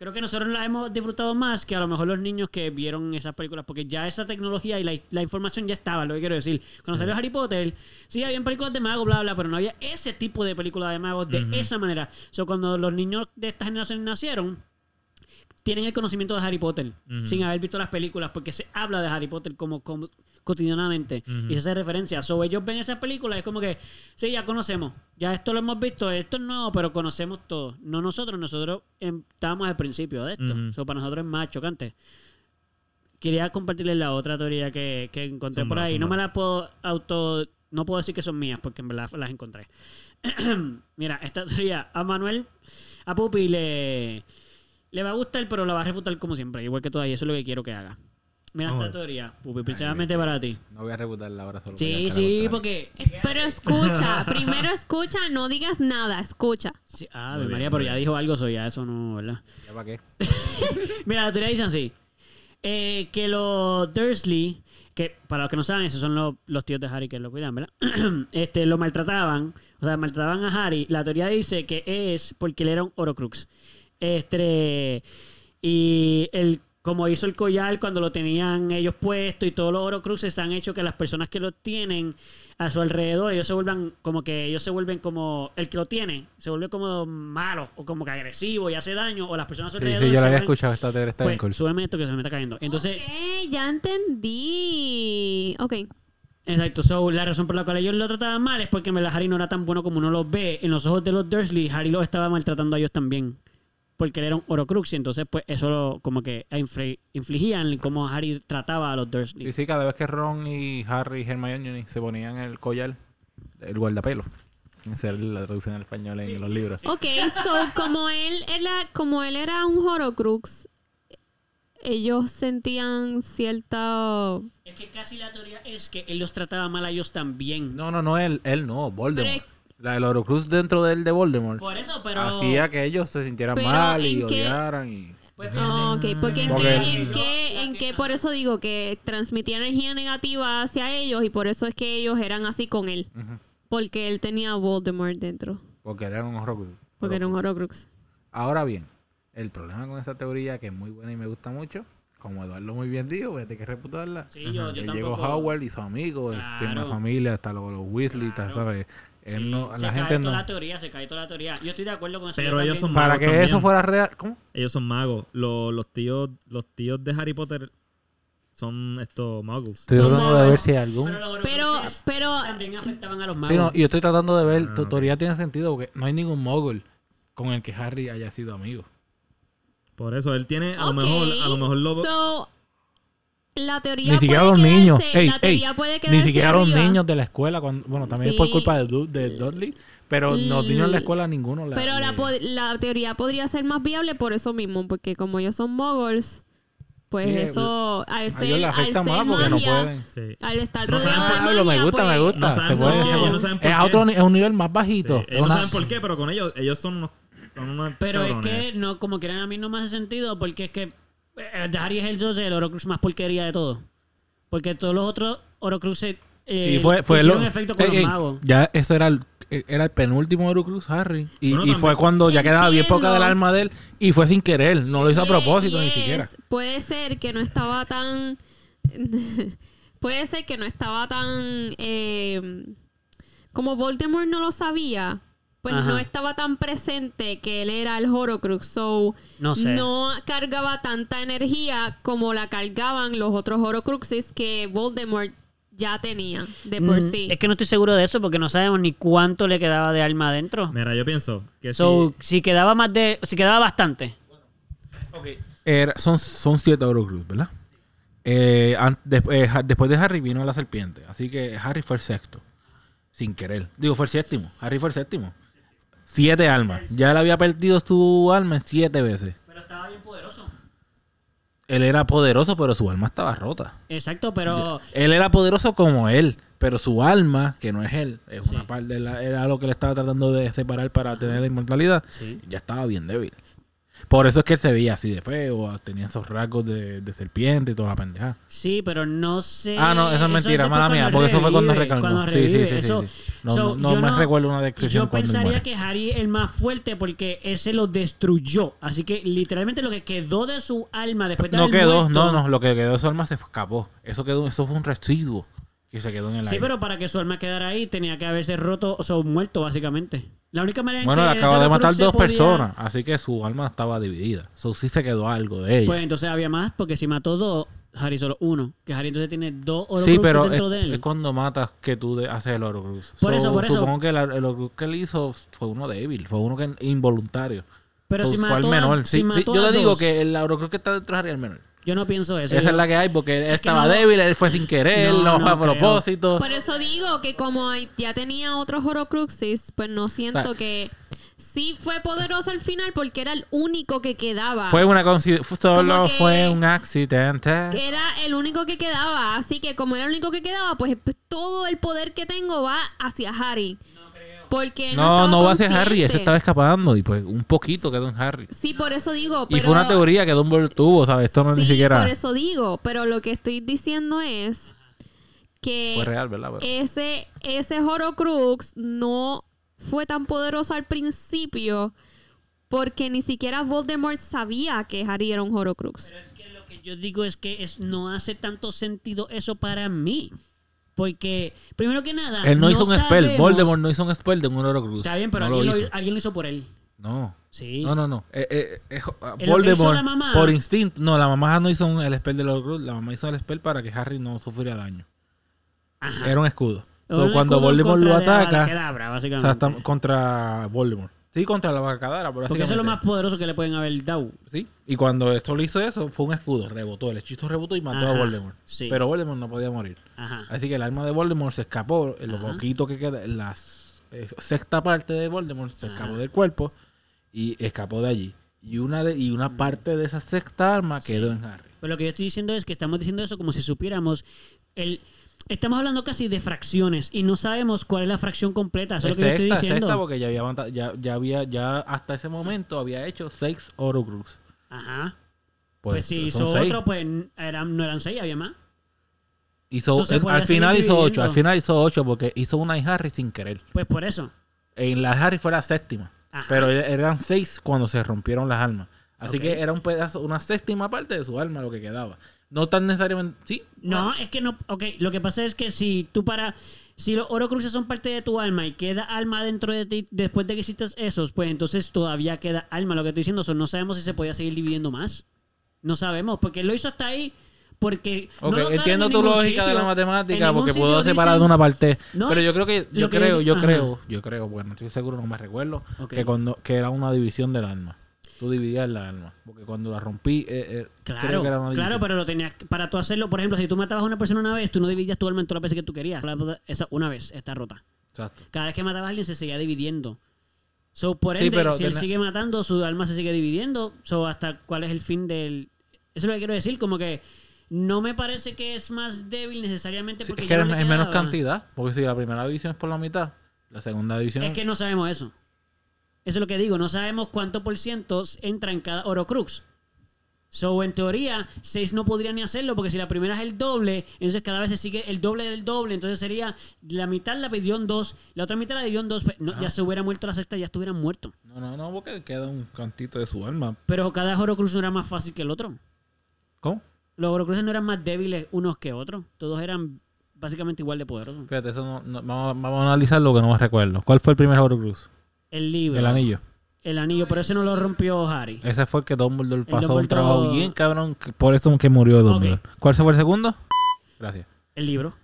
Creo que nosotros las hemos disfrutado más que a lo mejor los niños que vieron esas películas, porque ya esa tecnología y la, la información ya estaba, lo que quiero decir. Cuando salió Harry Potter, sí, habían películas de magos, bla, bla, pero no había ese tipo de películas de magos de esa manera. So, cuando los niños de esta generación nacieron, tienen el conocimiento de Harry Potter sin haber visto las películas porque se habla de Harry Potter como, como cotidianamente y se hace referencia. So, ellos ven esas películas es como que, sí, ya conocemos, ya esto lo hemos visto, esto es nuevo, pero conocemos todo. No nosotros, nosotros em, estábamos al principio de esto. So, para nosotros es más chocante. Quería compartirles la otra teoría que, que encontré por ahí. No me la puedo auto... No puedo decir que son mías porque en verdad las encontré. Mira, esta teoría a Manuel, a Pupi le, le va a gustar, pero la va a refutar como siempre, igual que todavía. Eso es lo que quiero que haga. Mira esta ver. teoría, Pupi, principalmente para ti. No voy a rebutarla ahora solo. Sí, sí, que porque... Eh, Pero escucha, primero escucha, no digas nada, escucha. Sí, ah, bien, María, pero ya dijo algo, soy ya eso no, ¿verdad? ¿Ya para qué? Mira, la teoría dice así. eh, que los Dursley, que para los que no saben, esos son los, los tíos de Harry que lo cuidan, ¿verdad? este, lo maltrataban, o sea, maltrataban a Harry. La teoría dice que es porque él era un Horocrux. Este, y el como hizo el collar cuando lo tenían ellos puesto y todos los Horocruxes han hecho que las personas que lo tienen a su alrededor, ellos se vuelvan como que ellos se vuelven como el que lo tiene, se vuelve como malo o como que agresivo y hace daño o las personas a su Sí, alrededor sí, yo la había vuelven- escuchado. Esta teoría está bien Pues, cool. súbeme esto que se me está cayendo. Entonces, Ok, ya entendí. Ok. Exacto, so, la razón por la cual ellos lo trataban mal es porque en verdad Harry no era tan bueno como uno los ve. En los ojos de los Dursley, Harry los estaba maltratando a ellos también. Porque él era un Horocrux y entonces pues eso lo, como que infli- infligían cómo Harry trataba a los Dursley. Sí, sí, cada vez que Ron y Harry y Hermione se ponían el collar, el guardapelo. Esa es la traducción al español en los libros. Ok, so como él era, como él era un Horocrux, ellos sentían cierta Es que casi la teoría es que él los trataba mal a ellos también. No, no, no, él, él no, Voldemort. Pero La del Horocruz dentro de él de Voldemort Por eso, pero... hacía que ellos se sintieran Pero, mal y odiaran. Y... Pues ok, porque en Porque qué, en qué, en qué, por eso digo que transmitía energía negativa hacia ellos y por eso es que ellos eran así con él. Porque él tenía Voldemort dentro. Porque eran un Horocruz. Porque era un Horocrux. Ahora bien, el problema con esa teoría, que es muy buena y me gusta mucho, como Eduardo muy bien dijo, voy a tener que reputarla. Sí, yo, yo Él llegó tampoco... Howard y sus amigos, Claro. tiene una familia, hasta los, los Weasley, Claro. ¿sabes? Él Sí, no, se la cae gente toda no. la teoría, se cae toda la teoría. Yo estoy de acuerdo con eso. Pero ellos son también. Para magos que también. eso fuera real, ¿cómo? Ellos son magos. Los, los tíos los tíos de Harry Potter son estos muggles. Estoy Son tratando de magos. ver si hay algún... Pero Pero, también afectaban a los magos. Sí, no, y yo estoy tratando de ver, Ah, tu teoría tiene sentido porque no hay ningún mogul con el que Harry haya sido amigo. Por eso él tiene, a lo mejor, a lo mejor lo so, la teoría Ni siquiera puede los quedarse- niños. Ey, la ey, teoría puede ni siquiera los arriba. niños de la escuela. Cuando, bueno, también es por culpa de, Du- de Dudley. Pero los niños de la escuela ninguno. la- Pero la, le- pod- la teoría podría ser más viable por eso mismo, porque como ellos son moguls, pues Sí, eso, al a ellos ser, les al ser más porque no magia, pueden. Sí. al estar No rodeado me magia, gusta, me pues, gusta. No se puede, se puede. es, a otro, es un nivel más bajito. Ellos no una- saben por qué, pero con ellos, ellos son unos, son unos Pero es que, no, como quieren a mí no me hace sentido porque es que eh, Harry es el socio del Horocrux más porquería de todo. Porque todos los otros Horocruxes eh, y fue, fue lo- efecto con Ey, los magos. Ya eso era el, era el penúltimo Horocruz, Harry. Y, Bueno, y fue cuando ya quedaba bien poca del alma de él. Y fue sin querer. No lo hizo a propósito ni siquiera. Puede ser que no estaba tan. puede ser que no estaba tan. eh, como Voldemort no lo sabía, pues Ajá. no estaba tan presente que él era el Horocrux. So, No sé. no cargaba tanta energía como la cargaban los otros Horocruxes que Voldemort ya tenía de por Mm, sí. Es que no estoy seguro de eso porque no sabemos ni cuánto le quedaba de alma adentro. Mira, yo pienso que So, si... si quedaba más de. Si quedaba bastante. Era- son, son siete Horocruz, ¿verdad? Eh, eh, después de Harry vino la serpiente. Así que Harry fue el sexto. Sin querer. Digo, fue el séptimo. Harry fue el séptimo. Siete almas. Ya él había perdido su alma siete veces. Pero estaba bien poderoso. Él era poderoso, pero su alma estaba rota. Exacto, pero. Él era poderoso como él, pero su alma, que no es él, es una parte de la- era lo que le estaba tratando de separar para tener la inmortalidad, Sí. ya estaba bien débil. Por eso es que él se veía así de feo, tenía esos rasgos de, de serpiente y toda la pendeja. Sí, pero no sé. Ah, no, eso es mentira, mala mía, porque eso fue cuando cuando Sí, sí, sí, sí, eso- sí. No, so, no, no yo me recuerdo una descripción Yo pensaría que Harry es el más fuerte porque ese lo destruyó. Así que literalmente lo que quedó de su alma después de No quedó, muerto- no, no, lo que quedó de su alma se escapó. Eso quedó, eso fue un residuo que se quedó en el Sí, aire. pero para que su alma quedara ahí tenía que haberse roto, o sea, muerto básicamente. La única manera en Bueno, que le acaba de matar dos podía- personas, así que su alma estaba dividida. So, sí se quedó algo de ella. Pues entonces había más porque si mató dos, Harry solo uno. Que Harry entonces tiene dos sí, Horcruxes pero es, dentro de él. es cuando matas que tú de- haces el Horcrux. Por So, eso, por eso. Supongo que la- el Horcrux que él hizo fue uno débil, fue uno que involuntario. pero So, si fue mató el a- menor. si Sí, sí, yo le digo dos, que el Horcrux que está dentro de Harry es el menor. Yo no pienso eso. Esa yo- es la que hay porque él Es estaba no- débil, él fue sin querer, No, no, no fue a creo. propósito. Por eso digo que como ya tenía otros Horocruxes, pues no siento O sea, que sí fue poderoso al final porque era el único que quedaba. Fue una solo que- fue un accidente. Que era el único que quedaba. Así que como era el único que quedaba, pues, pues, todo el poder que tengo va hacia Harry. Porque no, No, va hacia Harry, ese estaba escapando y pues un poquito quedó en Harry. Sí, por eso digo. Y fue una teoría que Dumbledore tuvo, ¿sabes? Esto no es ni siquiera... por eso digo. Pero lo que estoy diciendo es que Fue real, ¿verdad? Pero- ese, ese Horocrux no fue tan poderoso al principio porque ni siquiera Voldemort sabía que Harry era un Horocrux. Pero es que lo que que yo digo es que es, no hace tanto sentido eso para mí. Porque, primero que nada. Él no, hizo un spell. Voldemort no hizo un spell de un Horcrux. Está bien, pero no alguien, lo hizo. alguien lo hizo por él. No. Sí. No, no, no. Eh, eh, eh, Voldemort, mamá- por instinto. No, la mamá no hizo un- el spell del Horcrux. La mamá hizo el spell para que Harry no sufriera daño. Ajá. Era un escudo. So, cuando Voldemort lo ataca, o sea, está contra Voldemort. Sí, contra la vacadara, pero Porque eso es lo más poderoso que le pueden haber dado. Sí. Y cuando esto le hizo eso, fue un escudo. Rebotó. El hechizo rebotó y mató a Voldemort. sí. Pero Voldemort no podía morir. Ajá. Así que el alma de Voldemort se escapó. Lo Ajá. poquito que queda, la eh, sexta parte de Voldemort se escapó del cuerpo y escapó de allí. Y una, de, y una parte de esa sexta arma quedó en Harry. Pero lo que yo estoy diciendo es que estamos diciendo eso como si supiéramos el estamos hablando casi de fracciones y no sabemos cuál es la fracción completa, eso es, lo que yo estoy sexta, diciendo. sexta, porque ya había, ya, ya había, ya hasta ese momento había hecho seis Horcrux. Ajá. Pues, Pues, si hizo seis. otro, pues eran, no eran seis, había más. Hizo, al final hizo ocho. Al final hizo ocho porque hizo una en Harry sin querer. Pues por eso. En la Harry fue la séptima. Ajá. Pero e- eran seis cuando se rompieron las almas. Así Ok. que era un pedazo, una séptima parte de su alma lo que quedaba. No tan necesariamente. Sí. No, es que no. Ok, lo que pasa es que si tú para. Si los Horocruxes son parte de tu alma y queda alma dentro de ti después de que hiciste esos, pues entonces todavía queda alma. Lo que estoy diciendo, so, no sabemos si se podía seguir dividiendo más. No sabemos, porque él lo hizo hasta ahí. Porque. no Ok, lo aclaran entiendo en tu lógica de la matemática porque puedo separar de una parte. No, pero yo creo que, yo que- creo, yo ajá. creo, yo creo, bueno, estoy seguro, no me recuerdo, Ok. que cuando que era una división del alma. Tú dividías la alma. Porque cuando la rompí, eh, eh, Claro, creo que era una claro, pero lo tenías para tú hacerlo, por ejemplo, si tú matabas a una persona una vez, tú no dividías tu alma en todas las veces que tú querías. Esa una vez está rota. Exacto. Cada vez que matabas a alguien se seguía dividiendo. So, por Sí, ende, pero si él sigue matando, su alma se sigue dividiendo. So, hasta cuál es el fin del. Eso es lo que quiero decir, como que no me parece que es más débil necesariamente Sí, es que es, no le es menos cantidad. Porque si la primera división es por la mitad, la segunda división. Es que no sabemos eso. Eso es lo que digo, no sabemos cuánto por ciento entra en cada Orocrux. So, en teoría, 6 no podría ni hacerlo porque si la primera es el doble, entonces cada vez se sigue el doble del doble. Entonces sería la mitad la dividió en 2, la otra mitad la dividió en 2. No, ya se hubiera muerto la sexta, ya estuvieran muertos. No, no, no, porque queda un cantito de su alma. Pero cada Horocrux no era más fácil que el otro. ¿Cómo? Los Horocruxes no eran más débiles unos que otros. Todos eran básicamente igual de poderosos. Fíjate, eso no, no- vamos, vamos a analizar lo que no me recuerdo. ¿Cuál fue el primer Horcrux? El libro. El anillo. El anillo, pero ese no lo rompió Harry. Ese fue el que Dumbledore pasó Dumbledore- un trabajo bien cabrón. Por eso que murió Dumbledore. Ok. ¿Cuál fue el segundo? Gracias. El libro.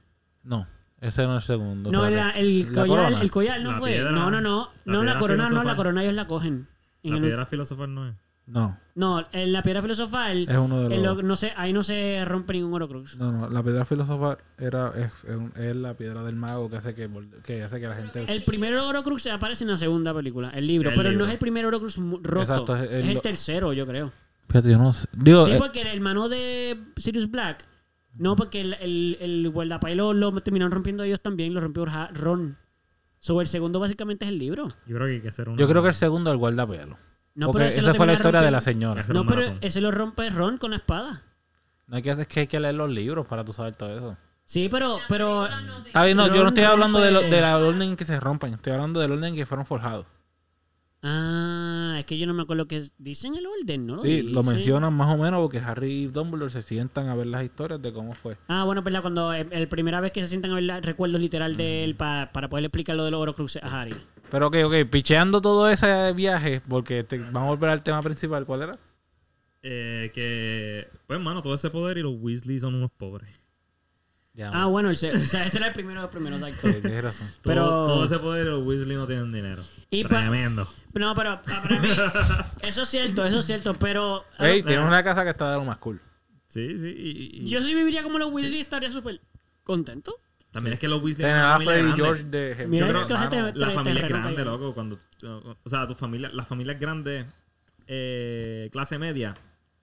No, ese no es el segundo. No, la- el, La collar, corona. el collar no La fue. piedra- no, no, no. la no, la corona no, la corona ellos la cogen. En La el- piedra filosofal no es. No, no, en la piedra filosofal, es uno de en los... lo- no sé, ahí no se rompe ningún Horocrux. No, no, la piedra filosofal era, es, es un- es la piedra del mago que hace que, que hace que la gente... El primer Horocrux aparece en la segunda película, el libro, El pero no es el primer Horocrux roto. Exacto, es es el- tercero, yo creo. Fíjate, yo no sé. Digo, sí, eh, porque el hermano de Sirius Black. No, porque el, el, el guardapailo lo, lo terminaron rompiendo ellos también, lo rompió Ron. Sobre el segundo básicamente es el libro. Yo creo que hay que hacer yo creo que el segundo es el guardapelo. No, porque esa fue la historia de la señora. No, pero ese lo rompe Ron con la espada. No hay que hacer es que hay que leer los libros para tú saber todo eso. Sí, pero, pero Está bien, no, yo no estoy hablando de, lo- de la orden en que se rompan. Estoy hablando del orden en que fueron forjados. Ah, es que yo no me acuerdo que dicen el orden, ¿no? Sí, lo mencionan más o menos porque Harry y Dumbledore se sientan a ver las historias de cómo fue. Ah, bueno, pues la- cuando el, el primera vez que se sientan a ver la- recuerdos literal de él pa- para poder explicar lo de los Horocruxes a Harry. Pero ok, ok, picheando todo ese viaje, porque te- vamos a volver al tema principal, ¿cuál era? Eh, que. Pues, mano, todo ese poder y los Weasley son unos pobres. Ya, Ah, bueno, el, se- o sea, ese era el primero de los primeros. exacto. sí, tienes razón. Pero- todo ese poder y los Weasley no tienen dinero. Y pa- Tremendo. No, pero pa- para mí, eso es cierto, eso es cierto, pero Ey, eh. tienes una casa que está de lo más cool. Sí, sí. Y, y- yo si viviría como los Weasley estaría súper contento. También es que los Weasley. Una a Freddy grande. George de Mira Yo creo que la gente-. La familia es grande, loco. Cuando, o sea, tu familia, las familias grandes, eh, clase media,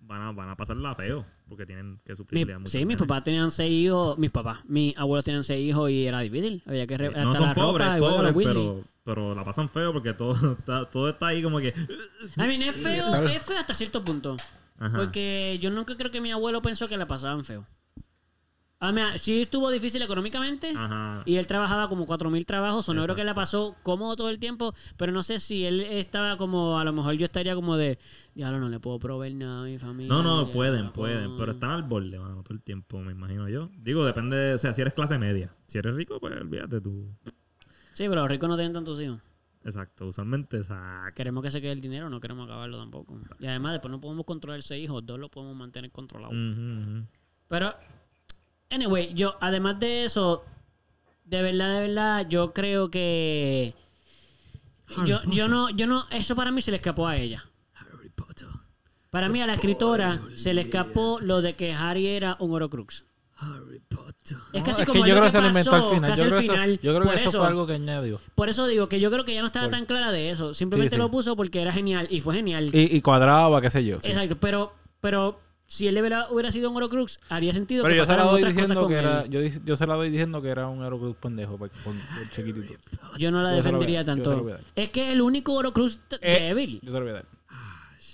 van a, van a pasarla feo. Porque tienen que Mi- suplirle a muchos sí, mis nenes. papás tenían seis hijos, mis papás, mis abuelos tenían seis hijos y era difícil. Había que re- No hasta son la ropa, pobres, igual que los pobres, Weasley. pero, pero la pasan feo porque todo está, todo está ahí como que. I mean, es feo, es feo hasta cierto punto. Ajá. Porque yo nunca creo que mi abuelo pensó que la pasaban feo. Ah, mira, sí estuvo difícil económicamente. Ajá. Y él trabajaba como 4.000 trabajos, o no creo que la pasó cómodo todo el tiempo, pero no sé si él estaba como, a lo mejor yo estaría como de, diablo, no le puedo proveer nada a mi familia. No, no, ya, pueden, pueden, puedo". pero están al borde, mano, todo el tiempo, me imagino yo. Digo, depende, o sea, si eres clase media. Si eres rico, pues olvídate tú. Sí, pero los ricos no tienen tantos hijos. Exacto, usualmente, exacto. Queremos que se quede el dinero, no queremos acabarlo tampoco. Y además, después no podemos controlar ese hijo, dos lo podemos mantener controlado. Pero, anyway, yo, además de eso, de verdad, de verdad, yo creo que. Yo, yo no, yo no, eso para mí se le escapó a ella. Harry Potter. Para mí a la escritora se le escapó lo de que Harry era un Horocrux. Harry Potter. Es casi como que yo creo que se lo inventó al final. casi Yo al creo, eso, yo creo Por que eso, fue algo que añadió. Por eso digo que yo creo que ya no estaba Por- tan clara de eso. Simplemente Sí, sí. lo puso porque era genial y fue genial. Y, y cuadraba, qué sé yo. sí. Exacto, pero, pero si él hubiera, hubiera sido un Horocrux, haría sentido Pero que yo se la doy diciendo que era, yo, se la doy diciendo que era un Aerocruz pendejo, por, por- por chiquitito. Yo no la Yo defendería tanto. Es que el único Horocruz t- Eh, débil. Yo se lo voy a dar.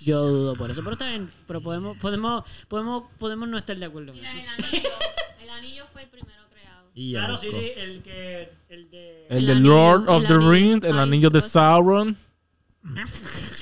Yo dudo por eso, pero está bien. Pero podemos, podemos, podemos, podemos no estar de acuerdo en Mira, eso. el anillo. El anillo fue el primero creado. Y Claro, sí, sí, el que, el de, El, El de anillo, Lord of el the anillo. Rings, el anillo de. Sauron.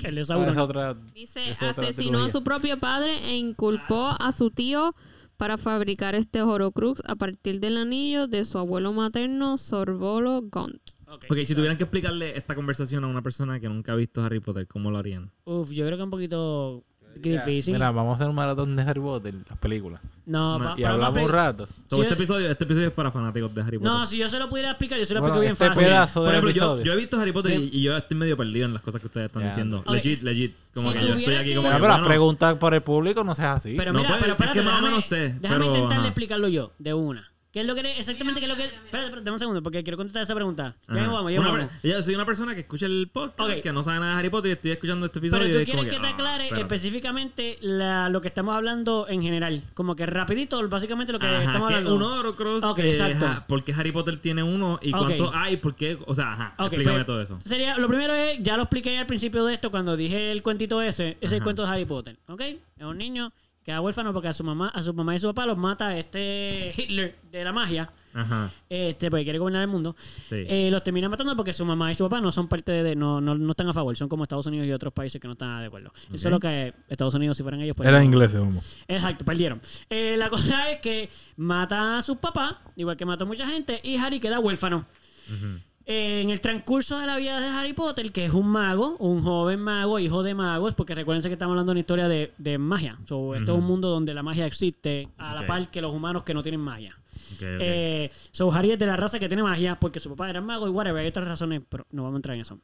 El Ah, otra. Dice, otra asesinó a su propio padre e inculpó a su tío para fabricar este Horocrux a partir del anillo de su abuelo materno, Sorbolo Gont. Ok. Ok, si tuvieran que explicarle esta conversación a una persona que nunca ha visto Harry Potter, ¿cómo lo harían? Uf, yo creo que es un poquito difícil. Mira, vamos a hacer un maratón de Harry Potter, las películas. no, Y hablamos un rato. So, este, episodio, este episodio es para fanáticos de Harry Potter. No, si yo se lo pudiera explicar, yo se lo Bueno, explico bien este fácil. pedazo Por ejemplo, yo, episodio. yo he visto Harry Potter y, y yo estoy medio perdido en las cosas que ustedes están diciendo. Legit, legit. Como Si que yo estoy aquí que- como pero bueno, preguntar por el público no seas así. Pero No, mira, pues, pero es que más o menos sé, déjame intentar explicarlo yo, de una. ¿Qué es lo que exactamente qué es lo que Espérate, espérate, dame un segundo porque quiero contestar esa pregunta. Ya Ajá. mismo vamos, ya Una vamos. per- yo soy una persona que escucha el podcast, que no sabe nada de Harry Potter y estoy escuchando este episodio Pero y tú es quieres como que, te ah, aclare específicamente la- lo que estamos hablando en general. Como que rapidito, básicamente lo que Ajá, estamos que hablando. un Horocrux, Ok, eh, exacto. ajá, ¿por qué Harry Potter tiene uno y cuánto hay? ¿Por qué? O sea, ajá, explícame pues, todo eso. Sería, lo primero es, ya lo expliqué al principio de esto cuando dije el cuentito ese, ese es el cuento de Harry Potter, ¿ok? Es un niño que es huérfano porque a su mamá, a su mamá y su papá los mata este Hitler de la magia, Ajá, este, porque quiere gobernar el mundo. sí. Eh, los termina matando porque su mamá y su papá no son parte de, no, no, no están a favor, son como Estados Unidos y otros países que no están de acuerdo. Eso es lo que Estados Unidos, si fueran ellos, pues Eran no- ingleses, vamos. Exacto, perdieron. Eh, la cosa es que mata a sus papás, igual que mató a mucha gente, y Harry queda huérfano. Eh, en el transcurso de la vida de Harry Potter, que es un mago, un joven mago, hijo de magos, porque recuerden que estamos hablando de una historia de, de magia. So, Esto es un mundo donde la magia existe a la par que los humanos que no tienen magia. Ok, ok. Eh, so, Harry es de la raza que tiene magia porque su papá era mago y whatever. Hay otras razones, pero no vamos a entrar en eso.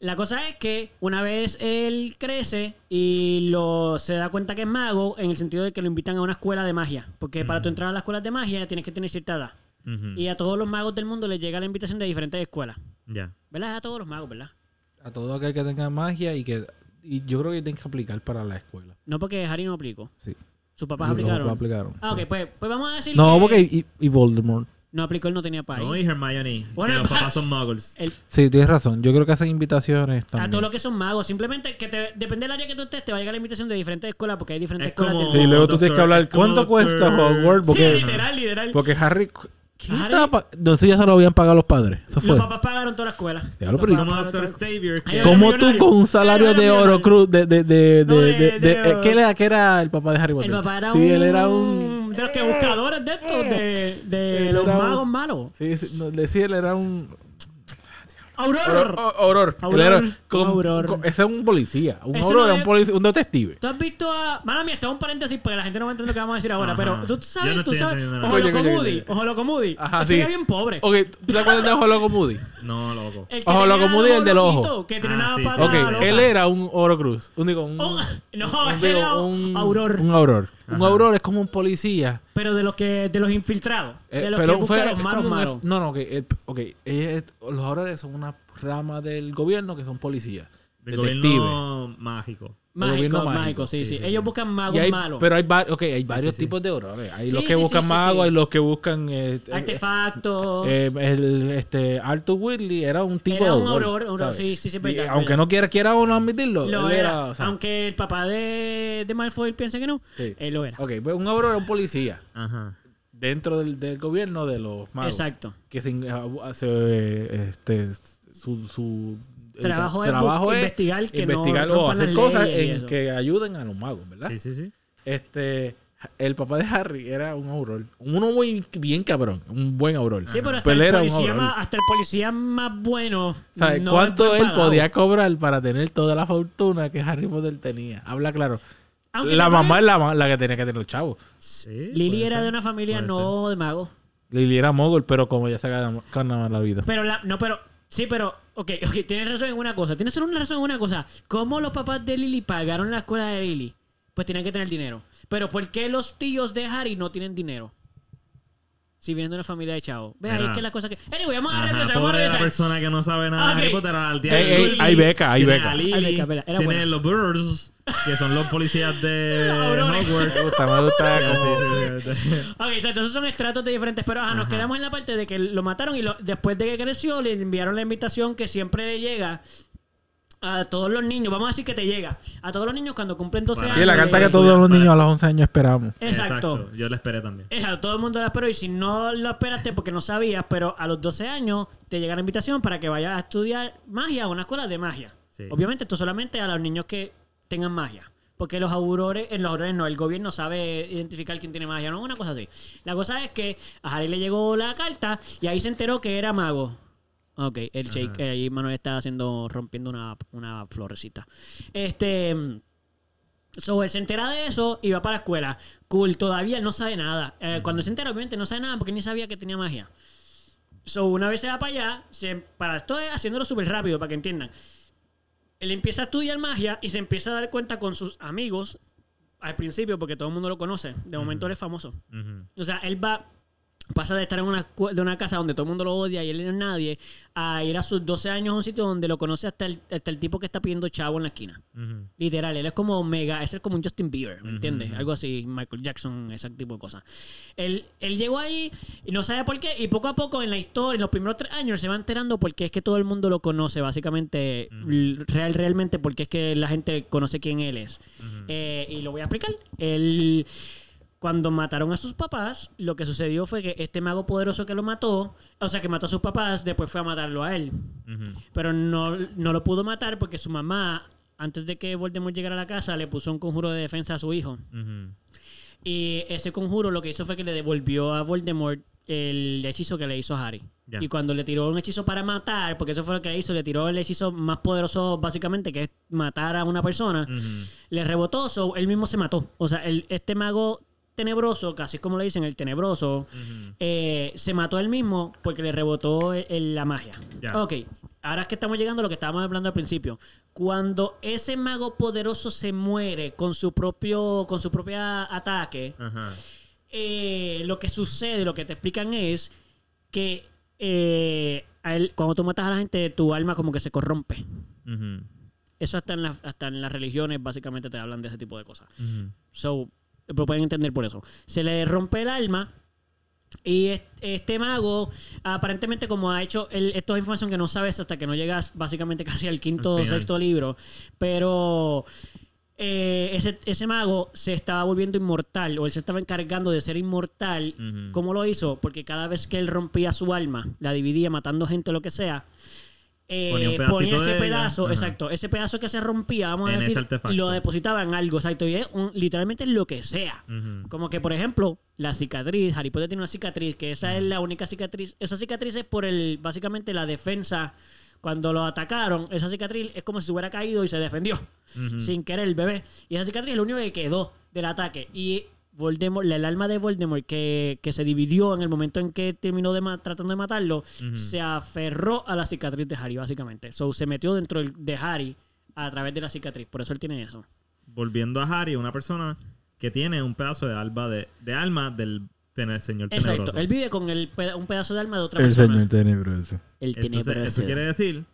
La cosa es que una vez él crece y lo, se da cuenta que es mago, en el sentido de que lo invitan a una escuela de magia. Porque para tú entrar a las escuelas de magia tienes que tener cierta edad. Y a todos los magos del mundo les llega la invitación de diferentes escuelas. Ya. ¿Verdad? A todos los magos, ¿verdad? A todo aquel que tenga magia y que. Y yo creo que tienen que aplicar para la escuela. No porque Harry no aplicó. Sí. Sus papás aplicaron. papás aplicaron. Ah, ok, Sí. pues, pues vamos a decir No, que porque. Y, y Voldemort. no aplicó, él no tenía país. No, y Hermione, Bueno, que los pa- papás son muggles. El- Sí, tienes razón. Yo creo que hacen invitaciones a también. todos los que son magos. Simplemente que te, depende del área que tú estés, te va a llegar la invitación de diferentes escuelas porque hay diferentes Es escuelas como- del Sí, luego tú tienes que hablar. ¿Cuánto cuesta Hogwarts? Porque, Sí, literal, literal. porque Harry. ¿Quién Harry- estaba No, eso ya se lo habían pagado los padres. Eso fue. Los papás pagaron toda la escuela. Los pero ¿y papás Como pagaron Doctor toda la- Xavier. que- Ay, ¿Cómo tú con un salario de oro cruz de de de de, de- de- de- de- eh, ¿qué era qué era el papá de Harry Potter? El papá era sí, un... él era un De los que buscadores de estos, de, de Él los magos malos. Sí, sí, él era un. Auror. Auror. Como- Auror. ese es un policía, un Auror no es- un policía, un detective. ¿Tú has visto a... Mala mía, esto es un paréntesis porque la gente no va a entender lo que vamos a decir ahora. Ajá. Pero tú sabes, no tú sabes... Ojo loco Moody. Ojo loco Moody. Ajá, sí. era bien pobre. Ok, ¿tú te acuerdas de Ojo Loco Moody? No, loco. Ojo loco Moody, los el del ojo. Que tenía Ah, para sí, Ok, él era un Oro Cruz, un digo, un, Oh, no, él era un Auror. Un Auror. Un. Auror es como un policía. Pero de los que de los infiltrados. Eh, de los pero que fue los malos malos. No, no, que el- ok, ella es- los Aurores son una rama del gobierno que son policías. Del detectives. gobierno mágico. Mágico, mágico, sí, sí, Ellos buscan magos hay- malos. Pero hay, okay, hay varios tipos de Aurores. Hay los que buscan magos, hay los que buscan eh, eh, Artefactos. eh, el, este Arthur Whitley era un tipo Era de un Auror, ¿sabes? sí, sí, Y aunque no quiera, quiera o no admitirlo, lo él era. Aunque el papá de, de Malfoy piense que no, él lo era. Ok, pues un Auror era un policía. Ajá. dentro del, del gobierno de los magos. Exacto. Que se, se- este, su, su Trabajo es trabajo es investigar que no o hacer cosas en que ayuden a los magos, ¿verdad? Sí, sí, sí. Este, el papá de Harry era un auror. Uno muy bien cabrón. Un buen auror. Sí, pero hasta, Pero el policía auror. más, hasta el policía más bueno. ¿Sabes no cuánto él podía cobrar para tener toda la fortuna que Harry Potter tenía? Habla claro. Aunque la mamá es la, que tenía que tener los chavos. Sí, Lily era ser. de una familia Puede no de magos. Lily era mogul, pero como ya se gana gana la vida. Pero la, no, pero sí, pero ok, ok, tienes razón en una cosa. Tienes solo una razón en una cosa. ¿Cómo los papás de Lily pagaron la escuela de Lily? Pues tienen que tener dinero. Pero ¿por qué los tíos de Harry no tienen dinero? Si vienen de una familia de chavos. Ve ahí que es la cosa que. Anyway, vamos a Ajá, regresar, vamos a regresar. persona que no sabe nada de Harry Potter. Al día de hay beca, hay beca. Hay era tiene los Birds, que son los policías de. Hogwarts. Me gusta, me gusta. Ok, esos son estratos de diferentes, pero ajá, nos quedamos en la parte de que lo mataron y lo- después de que creció le enviaron la invitación que siempre le llega a todos los niños, vamos a decir que te llega, a todos los niños cuando cumplen 12 Para- años. Sí, la carta que todos los niños a los 11 años esperamos. Exacto. Yo la esperé también. Exacto, todo el mundo la esperó y si no lo esperaste porque no sabías, pero a los 12 años te llega la invitación para que vayas a estudiar magia a una escuela de magia. Sí. Obviamente esto solamente a los niños que tengan magia. Porque los aurores, en los aurores no, el gobierno sabe identificar quién tiene magia, no una cosa así. La cosa es que a Harry le llegó la carta y ahí se enteró que era mago. Ok, el shake, ahí Manuel está haciendo, rompiendo una, una florecita. Este. So, él se entera de eso y va para la escuela. Cool, todavía él no sabe nada. Eh, Cuando se entera, obviamente no sabe nada porque ni sabía que tenía magia. So, una vez se va para allá, se, para esto es haciéndolo súper rápido para que entiendan. Él empieza a estudiar magia y se empieza a dar cuenta con sus amigos al principio, porque todo el mundo lo conoce. De momento él es famoso. O sea, él va, pasa de estar en una, de una casa donde todo el mundo lo odia y él no es nadie, a ir a sus 12 años a un sitio donde lo conoce hasta el, hasta el tipo que está pidiendo chavo en la esquina. Ujú. Literal, él es como mega, es como un Justin Bieber, ¿me entiendes? Algo así, Michael Jackson, ese tipo de cosas. Él, él llegó ahí y no sabe por qué, y poco a poco en la historia, en los primeros tres años, se va enterando porque es que todo el mundo lo conoce, básicamente, real, realmente, porque es que la gente conoce quién él es. Eh, y lo voy a explicar. Él. Cuando mataron a sus papás, lo que sucedió fue que este mago poderoso que lo mató, o sea, que mató a sus papás, después fue a matarlo a él. Pero no, no lo pudo matar porque su mamá, antes de que Voldemort llegara a la casa, le puso un conjuro de defensa a su hijo. Y ese conjuro lo que hizo fue que le devolvió a Voldemort el hechizo que le hizo a Harry. Y cuando le tiró un hechizo para matar, porque eso fue lo que hizo, le tiró el hechizo más poderoso básicamente, que es matar a una persona, le rebotó, so, él mismo se mató. O sea, el- este mago tenebroso, casi como le dicen, el tenebroso, eh, se mató él mismo porque le rebotó el- el- la magia. Ya. Ok, ahora es que estamos llegando a lo que estábamos hablando al principio. Cuando ese mago poderoso se muere con su propio, con su propia ataque, eh, lo que sucede, lo que te explican es que eh, a él- cuando tú matas a la gente, tu alma como que se corrompe. Eso hasta en, la- hasta en las religiones básicamente te hablan de ese tipo de cosas. So, lo pueden entender por eso. Se le rompe el alma. Y es- este mago, aparentemente, como ha hecho, esto es información que no sabes hasta que no llegas básicamente casi al quinto o sexto libro. Pero eh, ese, ese mago se estaba volviendo inmortal, o él se estaba encargando de ser inmortal. ¿Cómo lo hizo? Porque cada vez que él rompía su alma, la dividía matando gente o lo que sea. Eh, Ponía ese pedazo, Ajá. exacto, ese pedazo que se rompía, vamos a En decir, lo depositaba en algo, exacto, y es un- literalmente lo que sea. Como que, por ejemplo, la cicatriz, Harry Potter tiene una cicatriz, que esa es la única cicatriz. Esa cicatriz es por el, básicamente la defensa. Cuando lo atacaron, esa cicatriz es como si se hubiera caído y se defendió. Sin querer el bebé. Y esa cicatriz es lo único que quedó del ataque. Y Voldemort, el alma de Voldemort que, que se dividió en el momento en que terminó de tratando de matarlo, se aferró a la cicatriz de Harry, básicamente. So, se metió dentro de Harry a través de la cicatriz. Por eso él tiene eso. Volviendo a Harry, una persona que tiene un pedazo de alma de, de alma del tener señor Exacto. tenebroso. Él vive con el un pedazo de alma de otra El persona. señor tenebroso. El Entonces, tenebroso. eso quiere decir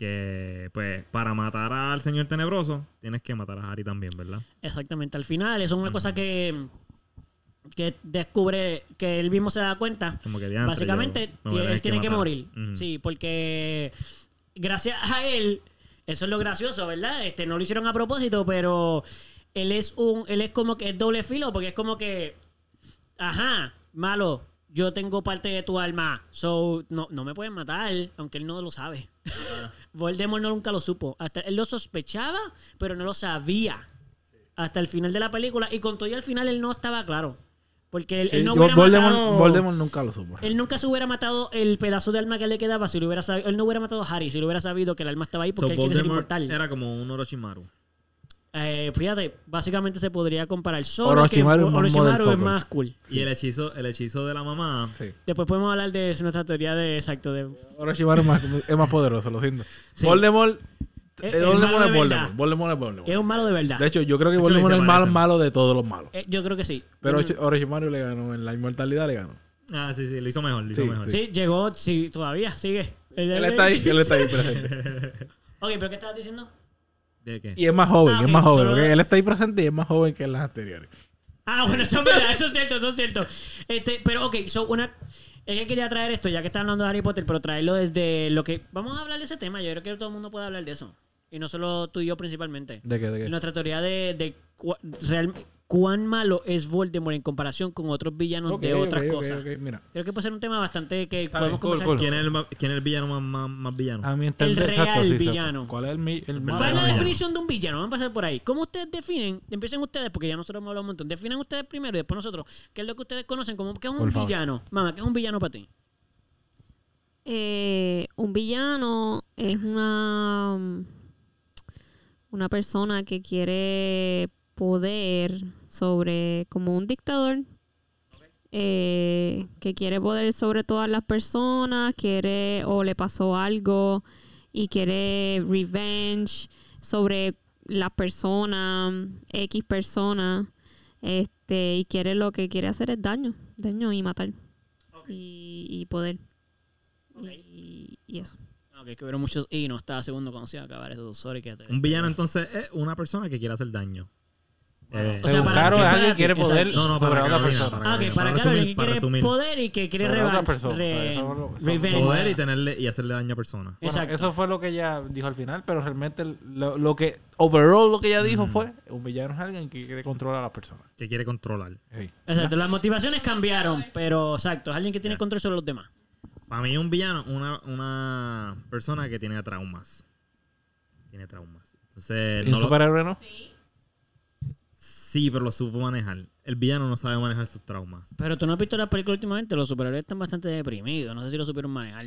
que, pues, para matar al señor tenebroso, tienes que matar a Harry también, ¿verdad? Exactamente. Al final, eso es una cosa que, que descubre, que él mismo se da cuenta. Como que diantre, Básicamente, yo él tiene que, morir. Sí, porque gracias a él, eso es lo gracioso, ¿verdad? Este, no lo hicieron a propósito, pero él es un, él es como que es doble filo, porque es como que, ajá, malo, yo tengo parte de tu alma, so no, no me pueden matar, aunque él no lo sabe. Voldemort no nunca lo supo. Hasta él lo sospechaba, pero no lo sabía. Hasta el final de la película. Y con todo y al final él no estaba claro. Porque él, no hubiera Voldemort, matado... Voldemort nunca lo supo. Él nunca se hubiera matado el pedazo de alma que le quedaba si lo hubiera sabido. Él no hubiera matado a Harry si lo hubiera sabido que el alma estaba ahí porque So, él quiere ser Voldemort inmortal. era como un Orochimaru. Eh, fíjate, básicamente se podría comparar. Solo Orochimaru que Orochimaru es más cool. Y el hechizo, el hechizo de la mamá. Sí. Después podemos hablar de nuestra teoría de exacto de Orochimaru es más, es más poderoso, lo siento. Sí. Voldemort, Es- eh, es Voldemort es de Voldemort. es Voldemort. es un malo de verdad. De hecho, yo creo que Voldemort es el más malo de todos los malos. Eh, yo creo que sí. Pero Yo- Orochimaru le ganó, en la inmortalidad le ganó. Ah, sí, sí, lo hizo mejor, lo hizo Sí, mejor. sí, llegó, sí, todavía sigue. Él está ahí, él está ahí presente. Ok, pero ¿qué estabas diciendo? ¿De qué? Y es más joven, Ah, es más joven. solo- porque él está ahí presente y es más joven que en las anteriores. Ah, bueno, eso es verdad, eso es cierto, eso es cierto. Este, pero ok, so una. Es que quería traer esto, ya que está hablando de Harry Potter, pero traerlo desde lo que. Vamos a hablar de ese tema. Yo creo que todo el mundo puede hablar de eso. Y no solo tú y yo principalmente. ¿De qué? ¿De qué? Nuestra teoría de, de cua- real- cuán malo es Voldemort en comparación con otros villanos de otras cosas. Mira, Creo que puede ser un tema bastante que Está podemos bien, cool, conversar. cool. ¿Quién es el, ma- quién es el villano más, más, más villano? a entender, El exacto, real sí, villano. ¿Cuál es el, el malo? ¿Cuál es la villano. definición de un villano? Vamos a empezar por ahí. ¿Cómo ustedes definen? Empiecen ustedes, porque ya nosotros hemos hablado un montón. Definen ustedes primero y después nosotros. ¿Qué es lo que ustedes conocen? como ¿Qué es un Por favor. villano? Mamá, ¿qué es un villano para ti? Eh, un villano es una una persona que quiere poder sobre como un dictador eh, que quiere poder sobre todas las personas quiere o le pasó algo y quiere revenge sobre las personas x personas este y quiere lo que quiere hacer es daño daño y matar y, y poder y, y eso. Ok, que hubieron muchos y no estaba segundo cuando se iba a acabar eso. Sorry que te... Un villano entonces es una persona que quiere hacer daño. Eh, o sea, para- sí, es para alguien que quiere poder exacto. No, no, sobre para otra persona. para Ah, ok, Para para, resumir, Carol, que para quiere poder y que quiere revan- persona, o sea, re- eso fue eso revenge. poder y tenerle y hacerle daño a personas. Bueno, Exacto. eso fue lo que ella dijo al final, pero realmente lo, lo que, overall, lo que ella dijo fue: un villano es alguien que quiere controlar a las personas. Que quiere controlar. Hey. Exacto, las motivaciones cambiaron, pero exacto, es alguien que tiene control sobre los demás. Para mí un villano, una, una persona que tiene traumas. Tiene traumas. Entonces, ¿Y no un lo- superhéroe no? sí, pero lo supo manejar. El villano no sabe manejar sus traumas. Pero tú no has visto la película últimamente, los superhéroes están bastante deprimidos, no sé si lo supieron manejar.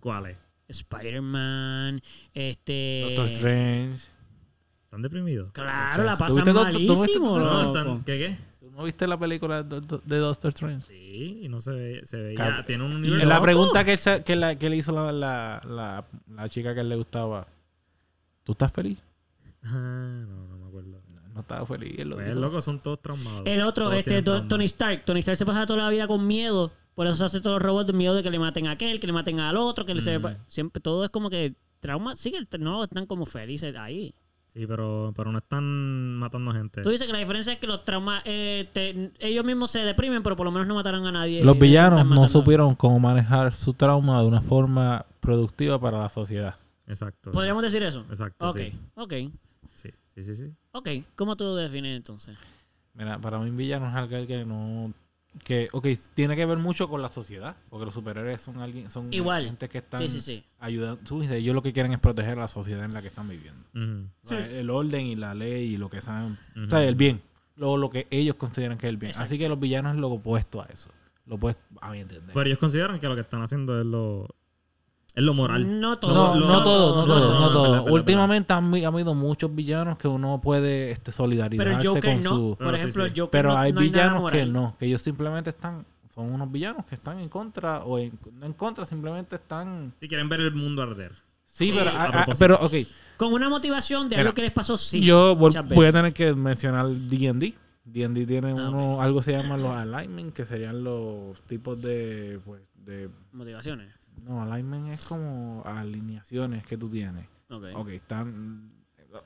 ¿Cuál es? Spider-Man, este... Doctor Strange. ¿Están deprimidos? Claro, la ¿Tuviste pasan tú viste malísimo, Doctor No, loco. están- ¿Qué qué? ¿Tú no viste la película de, Doctor Strange? Sí, y no se ve, se ve Cab- ya, tiene un universo. la pregunta que, él se- que, la- que le hizo la, la, la, la chica que él le gustaba, ¿tú estás feliz? Ah, no, no. No estaba feliz. él lo Pues, loco, son todos traumados. El otro, Todos este. Tony Stark. Tony Stark se pasa toda la vida con miedo. Por eso se hace todos los robots, miedo de que le maten a aquel, que le maten al otro, que le se... Mm. Siempre, todo es como que trauma. Sí, que no están como felices ahí. Sí, pero, pero no están matando gente. Tú dices que la diferencia es que los traumas, eh, te- ellos mismos se deprimen, pero por lo menos no mataron a nadie. Los villanos no supieron cómo manejar su trauma de una forma productiva para la sociedad. Exacto. ¿Podríamos decir eso? Exacto, Ok, sí. ok, Sí, sí, sí. sí. Ok. ¿Cómo tú lo defines entonces? Mira, para mí un villano es alguien que no... Que, ok, tiene que ver mucho con la sociedad, porque los superhéroes son alguien, son Igual. gente que están Sí, sí, sí. ayudando. Ellos lo que quieren es proteger a la sociedad en la que están viviendo. Ujú. O sea, El orden y la ley y lo que saben. Ujú. O sea, el bien. Lo, lo que ellos consideran que es el bien. Exacto. Así que los villanos es lo opuesto a eso. Lo opuesto, a mi entender. Pero ellos consideran que lo que están haciendo es lo, es lo moral. No todo. no, lo- no, todo, no todo, no, todo. Últimamente han, ha habido muchos villanos que uno puede este, Pero solidarizarse Joker con no. su... Por Pero sí, ejemplo, sí. el Joker Pero no- hay villanos que no, que ellos simplemente están, son unos villanos que están en contra o en, no en contra, simplemente están... Si quieren ver el mundo arder. Sí, Sí, pero, a ah, ah, pero ok, Con una motivación de Mira, algo que les pasó, sí. yo voy a tener que mencionar D&D. D&D tiene Ah, uno, algo que se llama los alignment, que serían los tipos de, pues, de... Motivaciones. No, alignment es como alineaciones que tú tienes. Ok. Ok, están...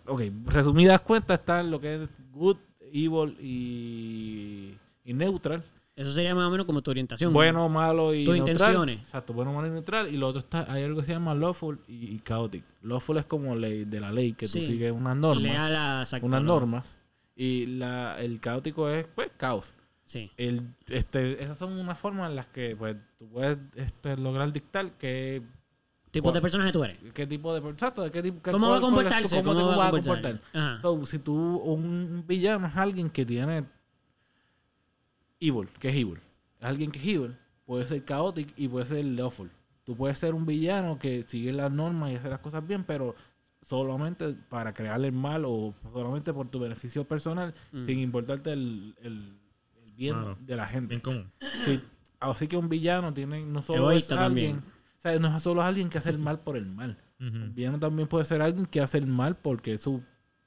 Ok, resumidas cuentas están lo que es good, evil y, y neutral. Eso sería más o menos como tu orientación. Bueno, malo y Tus neutral. intenciones. Exacto, bueno, malo y neutral. Y lo otro está, hay algo que se llama lawful y, y chaotic. Lawful es como ley de la ley, que Sí. tú sigues unas normas. Lea la exacto, unas ¿no? normas. Y la, el caótico es, pues, caos. Sí. El, este, esas son unas formas en las que pues, tú puedes este, lograr dictar qué, Tipo de personaje tú eres. qué tipo de exacto, qué qué- ¿Cómo va a comportarse? cómo ¿Cómo va a comportar? Ajá. So, si tú, un villano es alguien que tiene evil, que es evil. Es alguien que es evil. Puede ser chaotic y puede ser lawful. Tú puedes ser un villano que sigue las normas y hace las cosas bien, pero solamente para crearle el mal o solamente por tu beneficio personal, Mm. sin importarte el- el bien Claro. de la gente. Bien común. Sí, así que un villano tiene no solo es alguien, o sea, no es solo alguien que hace el mal por el mal. Ujú. Un villano también puede ser alguien que hace el mal porque es su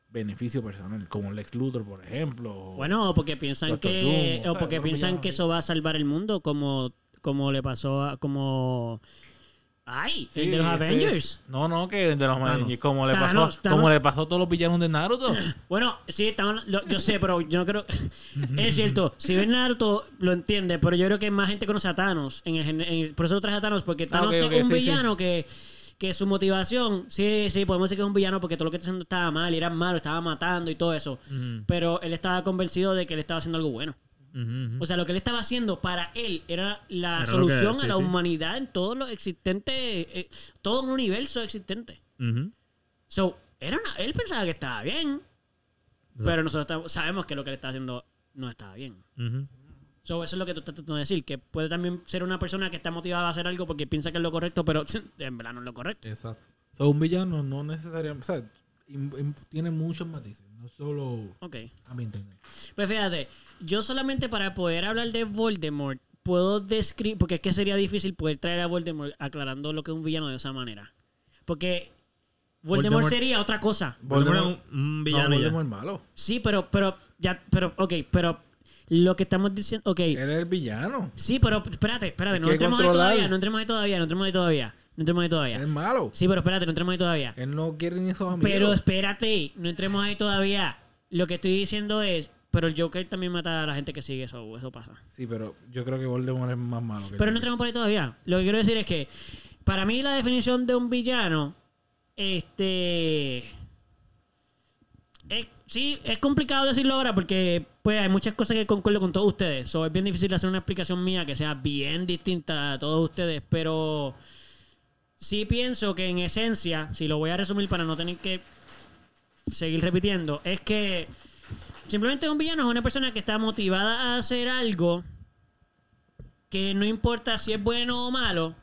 beneficio personal, como Lex Luthor, por ejemplo. o- Bueno, o porque piensan Doctor que Doom, o o sea, porque piensan que eso va a salvar el mundo como como le pasó a como ay, Sí, el de los este Avengers. es- no, no, que de los. Avengers, como le Thanos, pasó, Thanos. como le pasó a todos los villanos de Naruto. Bueno, sí, estamos- lo- yo sé, pero yo no creo. es cierto, si ven Naruto, lo entiende, pero yo creo que más gente conoce a Thanos. En el gen- en el- por eso lo traje a Thanos, porque Ah, Thanos es un sí, villano que. Que su motivación, sí, sí, podemos decir que es un villano porque todo lo que está haciendo estaba mal, y era malo, estaba matando y todo eso. Pero él estaba convencido de que él estaba haciendo algo bueno. O sea, lo que él estaba haciendo para él era la Era lo que- solución sí, a la sí. humanidad en todo lo existente, eh, todo un universo existente. So, era una- él pensaba que estaba bien, pero nosotros sabemos que lo que él está haciendo no estaba bien. So, eso es lo que tú estás tratando de decir, que puede también ser una persona que está motivada a hacer algo porque piensa que es lo correcto, pero en verdad no es lo correcto. Exacto. So, un villano no necesariamente, o sea, tiene muchos matices, no solo Ok. a mi entender. Pues fíjate, yo solamente para poder hablar de Voldemort puedo describir, porque es que sería difícil poder traer a Voldemort aclarando lo que es un villano de esa manera. Porque Voldemort, Voldemort- sería otra cosa. Voldemort es un, un No, villano ya. Voldemort es malo. Sí, pero, pero, ya, pero, ok, pero lo que estamos diciendo, ok. Él es el villano. Sí, pero espérate, espérate, no que entremos ahí todavía, no entremos ahí todavía, no entremos ahí todavía, no entremos ahí todavía. es malo. Sí, pero espérate, no entremos ahí todavía. Él no quiere ni esos amigos. Pero espérate, no entremos ahí todavía. Lo que estoy diciendo es, pero el Joker también mata a la gente que sigue eso, eso pasa. Sí, pero yo creo que Voldemort es más malo que Pero no entremos por ahí todavía. Lo que quiero decir es que, para mí la definición de un villano, este... es- sí, es complicado decirlo ahora porque pues hay muchas cosas que concuerdo con todos ustedes. So, es bien difícil hacer una explicación mía que sea bien distinta a todos ustedes, pero sí pienso que en esencia, si lo voy a resumir para no tener que seguir repitiendo, es que simplemente un villano es una persona que está motivada a hacer algo que no importa si es bueno o malo,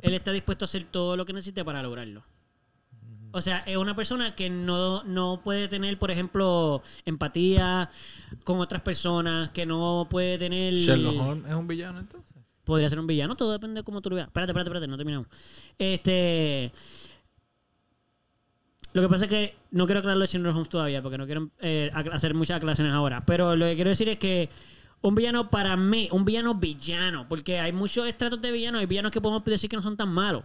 él está dispuesto a hacer todo lo que necesite para lograrlo. O sea, es una persona que no, no puede tener, por ejemplo, empatía con otras personas, que no puede tener... Sherlock Holmes es un villano entonces. Podría ser un villano, todo depende de cómo tú lo veas. Espérate, espérate, espérate, no terminamos. Este. Lo que pasa es que no quiero aclararlo de Sherlock Holmes todavía, porque no quiero eh, ac- hacer muchas aclaraciones ahora. Pero lo que quiero decir es que un villano para mí, un villano villano, porque hay muchos estratos de villanos, hay villanos que podemos decir que no son tan malos.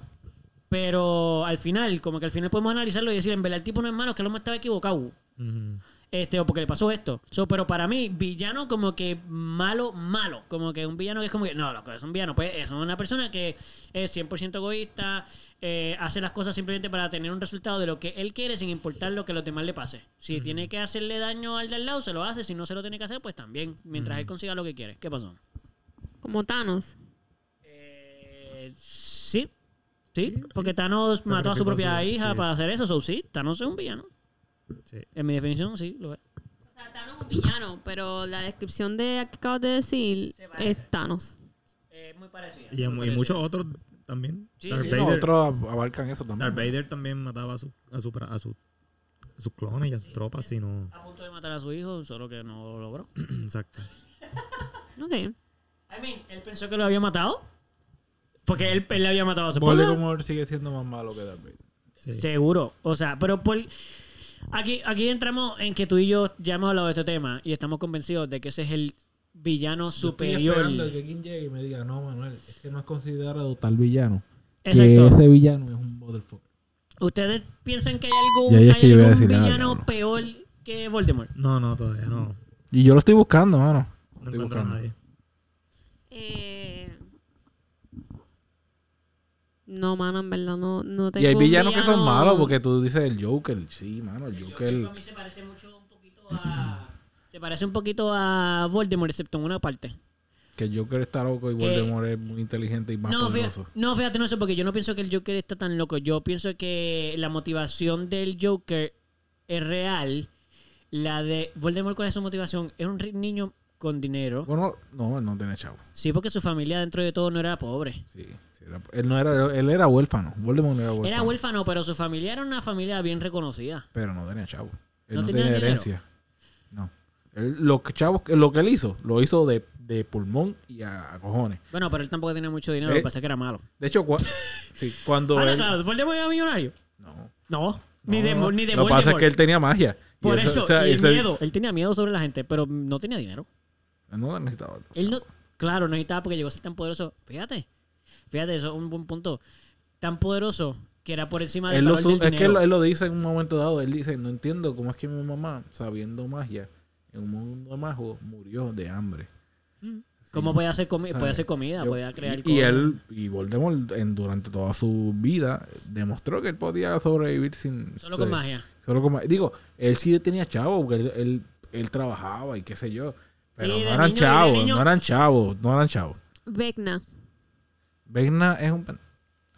Pero al final, como que al final podemos analizarlo y decir, en verdad el tipo no es malo, es que el hombre estaba equivocado. Ujú. Este, o porque le pasó esto. So, pero para mí, villano como que malo, malo. Como que un villano que es como que, no, lo que es un villano, pues es una persona que es 100% egoísta, eh, hace las cosas simplemente para tener un resultado de lo que él quiere sin importar lo que a los demás le pase. Si tiene que hacerle daño al de al lado, se lo hace. Si no se lo tiene que hacer, pues también, mientras él consiga lo que quiere. ¿Qué pasó? Como Thanos. Eh, sí. Sí, porque Thanos mató a su propia hija sí, para sí. hacer eso. So, sí, Thanos es un villano. Sí. En mi definición, sí, lo es. O sea, Thanos es un villano, pero la descripción de que acabas de decir es Thanos. Eh, muy parecido. Y, y muchos otros también. Sí, Darth sí. No, Vader, otros ab- abarcan eso también. Darth Vader también mataba a, su, a, su, a, su- a sus clones y a sus tropas, si no. a punto de matar a su hijo, solo que no lo logró. Exacto. Ok. I mean, él pensó que lo había matado. Porque él, él le había matado a su. Voldemort sigue siendo más malo que Darth Vader. Sí. Seguro. O sea, pero por. Aquí, aquí entramos en que tú y yo ya hemos hablado de este tema y estamos convencidos de que ese es el villano Yo estoy superior. esperando que alguien llegue y me diga, no, Manuel, es que no es considerado tal villano. Exacto. Que ese villano es un motherfucker. ¿Ustedes piensan que hay algún, es que decir, villano peor que Voldemort? No, no, todavía no. Y yo lo estoy buscando, mano. No Estoy encuentro a buscando. nadie. Eh... No, mano, en verdad no, no tengo Y hay villanos que son malos porque tú dices el Joker. Sí, mano, el Joker. a mí se parece mucho un poquito a. Se parece un poquito a Voldemort, excepto en una parte. Que el Joker está loco y Que- Voldemort es muy inteligente y más No fíjate, poderoso. no, fíjate, no sé, porque yo no pienso que el Joker está tan loco. Yo pienso que la motivación del Joker es real. La de Voldemort, ¿cuál es su motivación? Es un niño con dinero. Bueno, no, él no tiene chavo. Sí, porque su familia dentro de todo no era pobre. Sí, era- él no era, él era huérfano. Voldemort era huérfano. Era huérfano, pero su familia era una familia bien reconocida. Pero no tenía chavo. Él ¿No no, tenía herencia. No. Él, lo que chavos, lo que él hizo, lo hizo de, de pulmón y a, a cojones. Bueno, pero él tampoco tenía mucho dinero, Eh, lo que pasa es que era malo. De hecho, cua- sí, cuando Ah, él. claro, ¿Voldemort era millonario? No. No, ni de, no, ni de Lo que pasa es que él tenía magia. Por eso, o sea, y ese- miedo. Él tenía miedo sobre la gente, pero no tenía dinero. no necesitaba. Él no, claro, no necesitaba porque llegó a ser tan poderoso. Fíjate, fíjate, eso es un buen punto. Tan poderoso que era por encima del Él lo del es que él, él lo dice en un momento dado. Él dice: No entiendo cómo es que mi mamá, sabiendo magia, en un mundo de mago, murió de hambre. Mm. ¿Cómo podía hacer, comi- podía hacer comida? Yo- podía crear y, y él, y Voldemort, en, durante toda su vida, demostró que él podía sobrevivir sin. Solo o con sea, magia. Solo con ma- Digo, él sí tenía chavo, porque él, él, él trabajaba y qué sé yo. Pero Sí, de no eran niño- de chavos, niño- no eran chavos, no eran chavos. Vecna. Vecna es un. pen-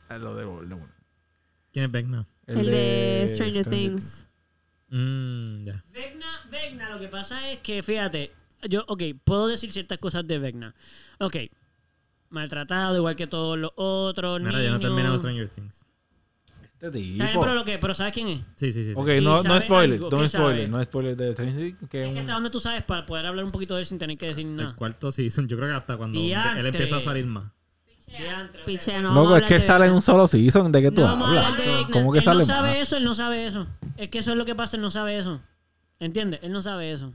Es lo de Voldemort. ¿Quién es Vecna? El, de Stranger, Things. Mmm, ya. Vecna, Vecna, lo que pasa es que, fíjate, yo, ok, puedo decir ciertas cosas de Vecna. Ok, maltratado igual que todos los otros Mira, yo no he niños. terminado Stranger Things. Este Está bien, tipo. pero, lo que, pero ¿sabes quién es? Sí, sí, sí. sí. Ok, ¿Y no, no sabe spoiler, algo? no ¿Qué spoiler, sabe? no spoiler de Stranger Things, que Es es que un- hasta donde tú sabes para poder hablar un poquito de él sin tener que decir El nada. cuarto season, yo creo que hasta cuando Diantre. él empieza a salir más. Diantre, ok. Piche, no. Loco, es que él sale en un solo season, ¿de qué tú No hablas? ¿Cómo que él sale no sabe más? eso, él no sabe eso. Es que eso es lo que pasa, él no sabe eso. ¿Entiendes? Él no sabe eso.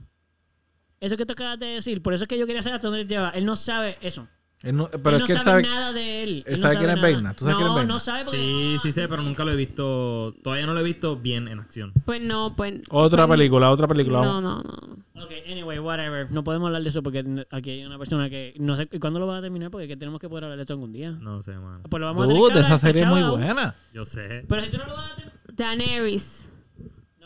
Eso que te acabas de decir, por eso es que yo quería saber hasta dónde él lleva. Él no sabe eso. Él no- pero él es no que él sabe, sabe. nada de él. él no sabe quién es. Vecna. ¿Tú sabes no, quién es? No sabe porque... Sí, sí sé, pero nunca lo he visto. Todavía no lo he visto bien en acción. Pues no, pues. Otra pues, película, otra película. No, no, no. Ok, anyway, whatever. No podemos hablar de eso porque aquí hay una persona que... No sé cuándo lo va a terminar porque que tenemos que poder hablar de esto algún día. No sé, mano. Pues lo vamos a tener que hablar, esa serie es muy buena. Yo sé. Pero si tú no lo vas a tener... Daenerys.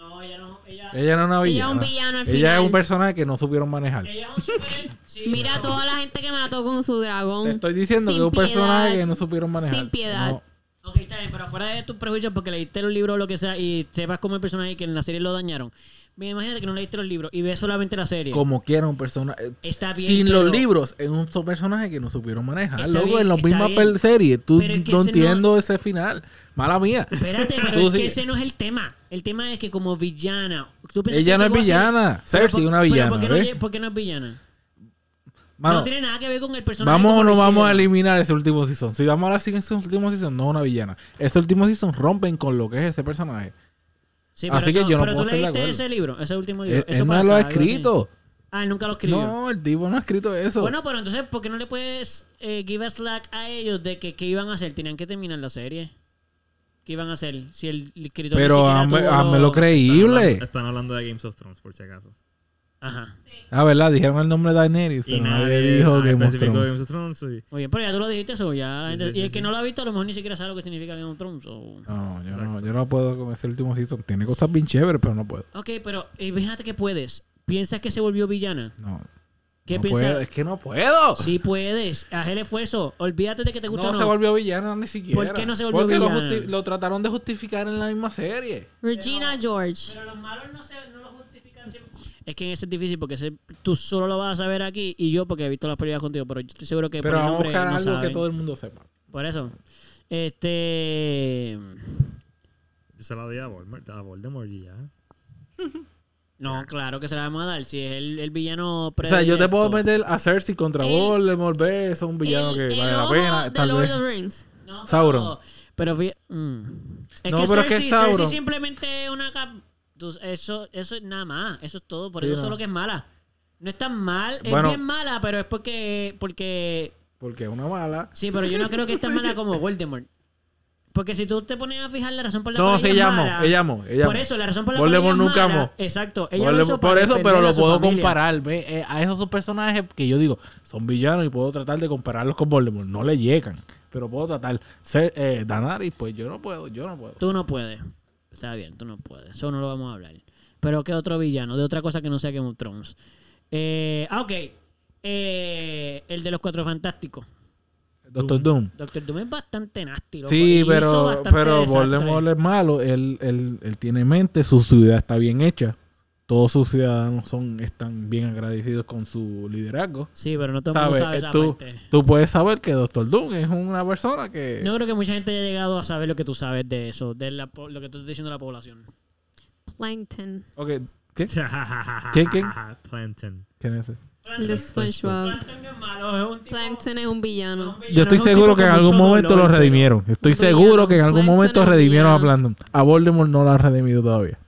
No, ella no... Ella, Ella no es una Ella es villana. un villano al Ella final. es un personaje que no supieron manejar. ella es un super... Sí, Mira pero- toda la gente que mató con su dragón. Te estoy diciendo Sin que es un personaje piedad. que no supieron manejar. Sin piedad. No. Ok, está bien, pero fuera de tus prejuicios porque leíste los libros o lo que sea y sepas cómo el personaje que en la serie lo dañaron. Me imagínate que no leíste los libros y ves solamente la serie. como quiera un personaje. Está bien, Sin pero- los libros, es un so- personaje que no supieron manejar. Está Luego, bien, en la está misma bien. pel- serie, tú es que no entiendo ese final. Mala mía. Espérate, pero es que ese no es el tema. El tema es que como villana... ¿tú Ella que no es a ser- villana. Cersei es una villana. ¿por qué, no, por qué no es villana? Mano, no tiene nada que ver con el personaje. ¿Vamos o no vamos a eliminar ese último season? Si vamos a sin ese último season, no es una villana. Ese último season rompen con lo que es ese personaje. Sí, pero Así que eso- yo no pero puedo tú estar leíste ese libro, ese último libro. Él, Eso él no pasa, lo ha escrito. Ah, él nunca lo escribió. No, el tipo no ha escrito eso. Bueno, pero entonces, ¿por qué no le puedes eh, give a slack a ellos de que qué iban a hacer? Tenían que terminar la serie. ¿Qué iban a hacer? Si el escritor pero hazme, tuvo- hazme lo Están creíble. hablando, están hablando de Games of Thrones, por si acaso. Ajá. Ah, ¿verdad? Dijeron el nombre de Daenerys, Y nadie nadie dijo nadie Game of Thrones. Games of Thrones. y- Muy bien, pero ya tú lo dijiste eso. Ya Sí, sí, y sí, el que sí. no lo ha visto, a lo mejor ni siquiera sabe lo que significa Game of Thrones. o- No, yo no, yo no puedo con ese último season. Tiene cosas bien chéveres, pero no puedo. Ok, pero eh, fíjate que puedes. ¿Piensas que se volvió villana? No. ¿Qué no piensas? puedo, es que no puedo. Sí puedes. Haz el esfuerzo. Olvídate de que te gusta no, o no. se volvió villana ni siquiera. ¿Por qué no se volvió Porque lo villana? justi- Lo, trataron de justificar en la misma serie. Regina George. Pero los malos no, se, no. Es que ese es difícil porque ese- tú solo lo vas a saber aquí y yo porque he visto las películas contigo, pero yo estoy seguro que Pero por el vamos a buscar no algo saben. que todo el mundo sepa. Por eso. Este... Yo se la di a Voldemort, a Voldemort y ya. No, claro que se la vamos a dar. Si es el, el villano O sea, yo te puedo predilecto. meter a Cersei contra El- Voldemort, ve, eso es un villano El- que vale la pena, de tal Lord vez. of the Rings. No, pero- Sauron. Pero fí- mm. es No, que pero es que Cersei, Sauron. Cersei simplemente es una cap- tú- eso eso es nada más, eso es todo, por Sí, eso no. solo que es mala. No es tan mal, es Bueno. bien mala, pero es porque porque Porque es una mala. sí, pero yo no creo que es tan mala como Voldemort. Porque si tú te pones a fijar la razón por la No, cual se ella es llamó, mala- ella amó, ella Por eso, la razón por la cual Voldemort ella es nunca mala- amó. Exacto. Ella lo Voldemort- hizo para por eso, pero lo puedo familia. comparar. Ve, eh, a esos dos personajes que yo digo son villanos y puedo tratar de compararlos con Voldemort. No le llegan. Pero puedo tratar. Ser, eh, Daenerys, pues yo no puedo, yo no puedo. Tú no puedes. Está bien, tú no puedes. Eso no lo vamos a hablar. Pero ¿qué otro villano? De otra cosa que no sea Game of Thrones. Eh, ah, ok. Eh, el de los Cuatro Fantásticos. Doctor Doom. Doctor Doom es bastante nasty. loco, Sí, pero, pero. Voldemort es malo. Él, él, él tiene mente, su ciudad está bien hecha. Todos sus ciudadanos son, están bien agradecidos con su liderazgo. Sí, pero no todo ¿Sabes? sabe Eh, esa tú, parte. tú puedes saber que Doctor Doom es una persona que... No creo que mucha gente haya llegado a saber lo que tú sabes de eso, de la po- lo que tú estás diciendo de la población. Plankton. Ok, ¿Qué? ¿Quién, quién? Plankton. ¿Quién es ese? El de SpongeBob. Plankton es malo, es un tipo- Plankton es un villano. Yo estoy seguro que en algún momento lo redimieron. Estoy seguro que en algún momento redimieron a. Plankton. A Voldemort no lo han redimido todavía.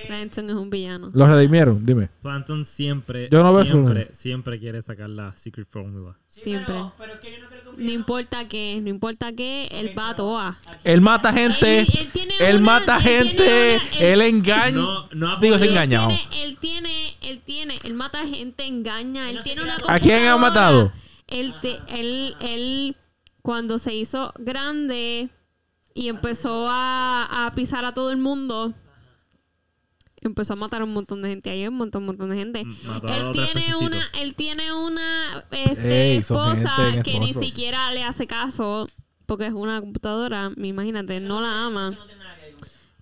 Que Plankton es un villano. ¿Lo redimieron? Dime. Plankton siempre, Yo no veo siempre, siempre quiere sacar la Secret Formula. sí, Siempre. Pero, pero es que yo no creo que un No villano- importa qué, no importa qué, él va a toa. Él mata gente. Él- él tiene Él una- mata él tiene gente. una- Él engaña. No, no ha Digo, se engañado. Tiene- él tiene, él tiene, él mata gente, engaña, él tiene una ¿A quién ha computadora. matado? Él, te- él, él, cuando se hizo grande y empezó a, a pisar a todo el mundo, empezó a matar a un montón de gente. Hay un montón, un montón de gente. Mató a Él tiene pececitos. una, él tiene una este, Ey, esposa que ni siquiera le hace caso porque es una computadora. Imagínate, no la ama.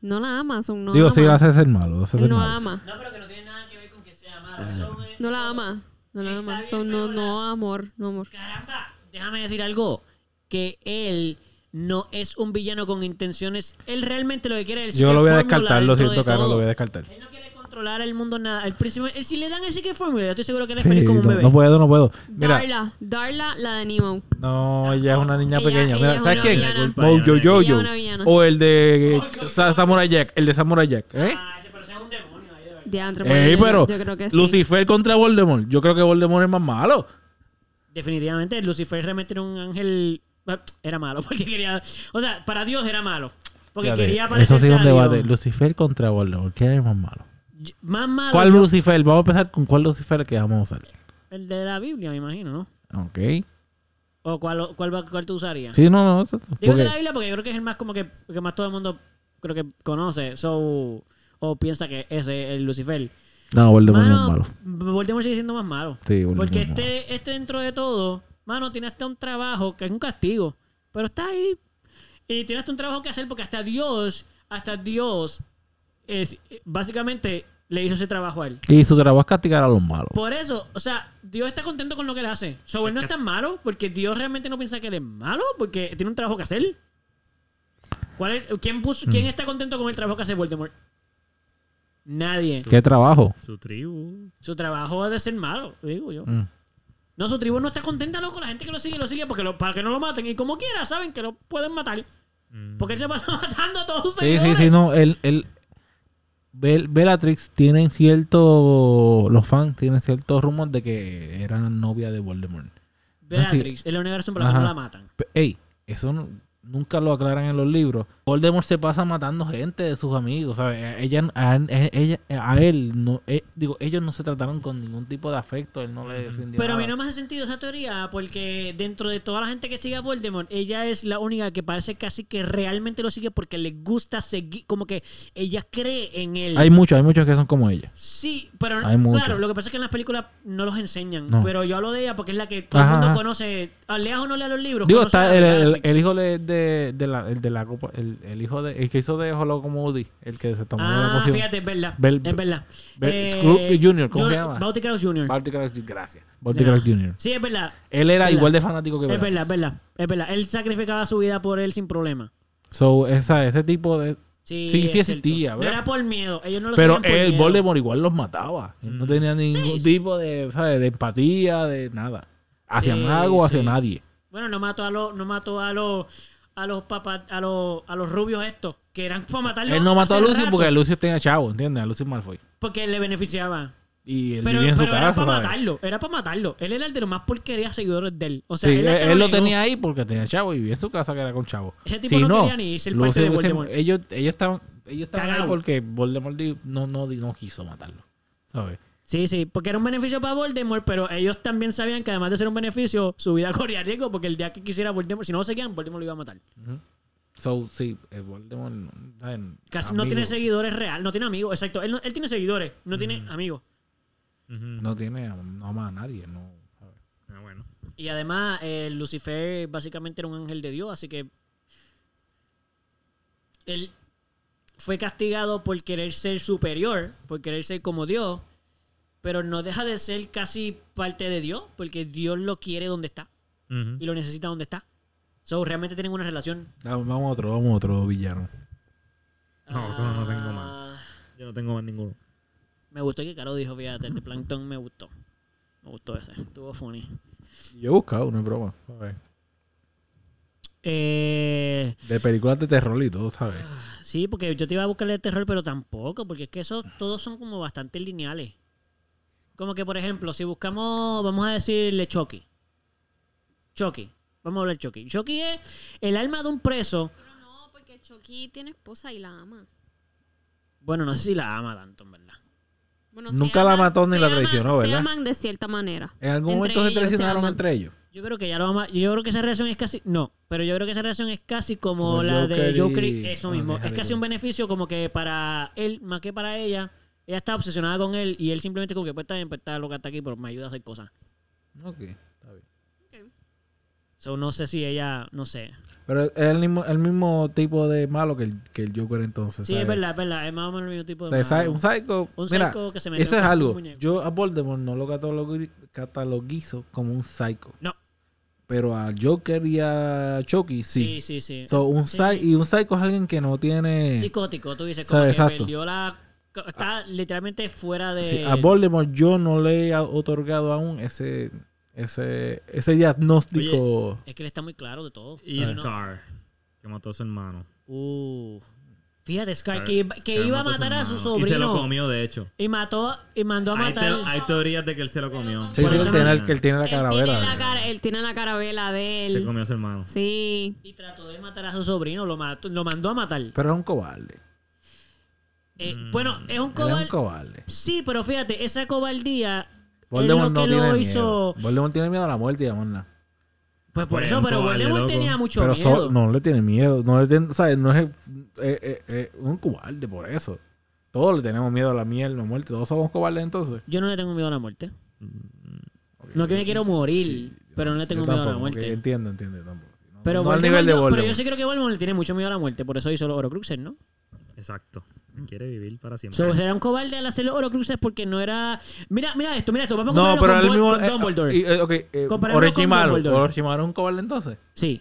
No la ama, son no Digo, ama. sí, hace ser malo. Hace ser no malo. ama. No, pero que no tiene nada que ver con que sea malo. Son, eh, No la ama. No la ama. bien, Son no, no amor, no amor. Caramba, déjame decir algo. Que él no es un villano con intenciones. Él realmente lo que quiere es el Yo lo voy a descartar, lo siento, de Caro, todo. lo voy a descartar. Él no quiere controlar el mundo nada. El príncipe, él, si le dan el Secret Formula, yo estoy seguro que él es Sí, feliz como un bebé. no puedo, no puedo. Mira, Darla, Darla, la de Nemo. no, ella es una niña Ella- pequeña. ella Mira, es ¿sabes una quién? Mojo Jojo. O el de Sa- Samurai Jack. El de Samurai Jack. ¿Eh? Ah, ese pero ese es un demonio ahí, de Ey, pues, pero yo creo que sí. Lucifer contra Voldemort. Yo creo que Voldemort es más malo. Definitivamente, Lucifer realmente era un ángel. Era malo, porque quería. O sea, para Dios era malo. Porque Fíjate, quería Eso parecerse sí es un debate. Dios. Lucifer contra Voldemort. ¿Quién es más malo? Más malo. ¿Cuál yo- Lucifer? Vamos a empezar con cuál Lucifer que vamos a usar. El de la Biblia, me imagino, ¿no? Ok. ¿O cuál, cuál, cuál tú usarías? Sí, no, no. exacto. Digo de la Biblia porque yo creo que es el más como que, que más todo el mundo creo que conoce. So, o piensa que ese es el Lucifer. No, Voldemort no es Mano, malo. Voldemort sigue siendo más malo. Sí, Voldemort Porque este, este dentro de todo, mano, tiene hasta un trabajo que es un castigo. Pero está ahí. Y tiene hasta un trabajo que hacer porque hasta Dios, hasta Dios, es, básicamente le hizo ese trabajo a él. Y su trabajo es castigar a los malos. Por eso, o sea, Dios está contento con lo que él hace. So, él no es tan malo porque Dios realmente no piensa que él es malo porque tiene un trabajo que hacer. ¿Cuál es- quién, puso, ¿Quién Mm. está contento con el trabajo que hace Voldemort? Nadie. ¿Qué trabajo? Su tribu. Su trabajo es de ser malo, digo yo. Mm. No, su tribu no está contenta, loco. La gente que lo sigue, lo sigue porque lo- para que no lo maten. Y como quiera, saben que lo pueden matar. Mm. Porque él se pasa matando a todos sus Sí, sí, sí, no. El, el, Bel- Bellatrix tienen cierto. Los fans tienen ciertos rumores de que era novia de Voldemort. La única razón por la no la matan. Ey, eso no- nunca lo aclaran en los libros. Voldemort se pasa matando gente de sus amigos, ¿sabes? Ella, a, ella, a él, no, eh, digo, ellos no se trataron con ningún tipo de afecto, él no le rindió Pero a mí no me hace sentido esa teoría porque dentro de toda la gente que sigue a Voldemort, ella es la única que parece casi que realmente lo sigue porque le gusta seguir, como que ella cree en él. Hay muchos, hay muchos que son como ella. Sí, pero Hay mucho. claro, lo que pasa es que en las películas no los enseñan. No. Pero yo hablo de ella porque es la que todo Ajá, el mundo ajá. conoce. Leas o no leas los libros. Digo, está el, el hijo de, de, de la, el de la copa, el, el hijo de, el que hizo de Holo como Woody, el que se tomó la Ah, poción. fíjate, es verdad. Bel- es verdad. Bel- Cruz Jr., ¿cómo Jor- se llama? Barty Crouch, gracias. Crouch Jr. Sí, es verdad. Él era Verdad. igual de fanático que Es verdad, es verdad. Es verdad. Él sacrificaba su vida por él sin problema. So, esa, ese tipo de... Sí, Sí, sí existía, No ¿verdad? era por miedo. Ellos no lo Pero el miedo. Voldemort igual los mataba. Él no tenía ningún tipo de, ¿sabes? de empatía, de nada. Hacia Sí, mago, hacia sí. nadie. Bueno, no mató a los, no mató a los, a los papas, a los, a los rubios estos, que eran para matarlos. Él no mató a Lucy rato, porque Lucy tenía chavo, ¿entiendes? A Lucy Malfoy. porque le beneficiaba. Y él Pero, vivía en su pero era casa, para ¿sabes? matarlo, era para matarlo. Él era el de los más porquerías seguidores de él. O sea, Sí, él, él, él lo tenía ahí porque tenía chavo y vivía en su casa que era con chavo. Ese tipo Si no no, quería ni ser Lucy parte de Voldemort. ellos, ellos estaban, ellos estaban ahí porque Voldemort no, no, no quiso matarlo. ¿Sabes? Sí, sí, porque era un beneficio para Voldemort, pero ellos también sabían que además de ser un beneficio, su vida corría riesgo porque el día que quisiera Voldemort, si no lo seguían, Voldemort lo iba a matar. So, sí, eh, Voldemort. Casi no tiene seguidores real, no tiene amigos, exacto. Él, no- él tiene seguidores, no tiene amigos. No tiene, no ama a nadie, no. Ah, bueno. Y además, eh, Lucifer básicamente era un ángel de Dios, así que él fue castigado por querer ser superior, por querer ser como Dios, pero no deja de ser casi parte de Dios, porque Dios lo quiere donde está y lo necesita donde está. So, realmente tienen una relación. Vamos vamos a otro, vamos a otro villano. No, no, no tengo Ah, más. Yo no tengo más ninguno. Me gustó que Caro dijo, fíjate, el de Plankton me gustó. Me gustó ese, estuvo funny. Yo he buscado, no es broma. Eh, De películas de terror y todo, ¿sabes? Sí, porque yo te iba a buscarle de terror, pero tampoco, porque es que esos todos son como bastante lineales. Como que, por ejemplo, si buscamos, vamos a decirle Chucky. Chucky. Vamos a hablar de Chucky. Chucky es el alma de un preso. Pero no, porque Chucky tiene esposa y la ama. Bueno, no sé si la ama tanto, en verdad. Bueno, Nunca se la aman- mató ni se la aman- traicionó, Se ¿verdad? aman de cierta manera. En algún Entre momento se ellos se traicionaron entre ellos. Yo creo que ya lo ama. Yo creo que esa relación es casi. No, pero yo creo que esa relación es casi como, Como la Joker de Joker. y- Eso ah, mismo. es casi un beneficio como que para él, más que para ella. Ella está obsesionada con él y él simplemente como que pues está bien, pues está lo que está aquí, pero me ayuda a hacer cosas. Ok, está bien. So, no sé si ella, no sé. Pero es el mismo, el mismo tipo de malo que el, que el Joker entonces. Sí, ¿sabes? es verdad, es verdad. Es más o menos el mismo tipo O de. sea, malo. un psycho. Un mira, psycho que se metió eso es algo. Yo a Voldemort no lo catalogizo como un psycho. No. Pero a Joker y a Chucky Sí, sí. sí, sí. So, un Sí. y un psycho es alguien que no tiene. Psicótico, tú dices, como que exacto. perdió la. Está literalmente fuera de. Sí, a Voldemort yo no le he otorgado aún ese ese ese diagnóstico. Es que él está muy claro de todo. Y. Scar, que mató a su hermano. Uh. Fíjate, Scar, Scar- que, iba- que Scar iba a matar a su sobrino. Y se lo comió, de hecho. Y mató y mandó a Hay, te- matar. hay teorías de que él se lo comió. Sí, sí, él tiene, el, que él tiene la Él tiene calavera. la, cara, él tiene la carabela de Se él. comió a su hermano. Sí. Y trató de matar a su sobrino, lo, mató, lo mandó a matar. Pero es un cobarde. Eh, Mm. Bueno, es un cobarde. un cobarde. Sí, pero fíjate, esa cobardía. Voldemort es no lo que tiene lo miedo. hizo. Voldemort tiene miedo a la muerte y a nada. Pues por Pues eso, pero cobarde, Voldemort loco. tenía mucho Pero miedo. so- no le tiene miedo. No le tiene, ¿sabes? No es, eh, eh, eh, un cobarde por eso. Todos le tenemos miedo a la mierda, a la muerte. Todos somos cobardes entonces. Yo no le tengo miedo a la muerte. No que me quiero morir, Sí, pero no le tengo miedo a la muerte. Entiendo, entiendo. Tampoco. No, Pero, no al Voldemort nivel de yo- pero Voldemort. yo sí creo que Voldemort le tiene mucho miedo a la muerte, por eso hizo los Horocruxes, ¿no? Exacto. Quiere vivir para siempre. So, será un cobarde al hacer los Horocruxes porque no era... Mira, mira esto, mira esto. Vamos a No, pero con, Vol- mismo. con Dumbledore. eh, eh, Orochimaru. Es un cobarde entonces. Sí.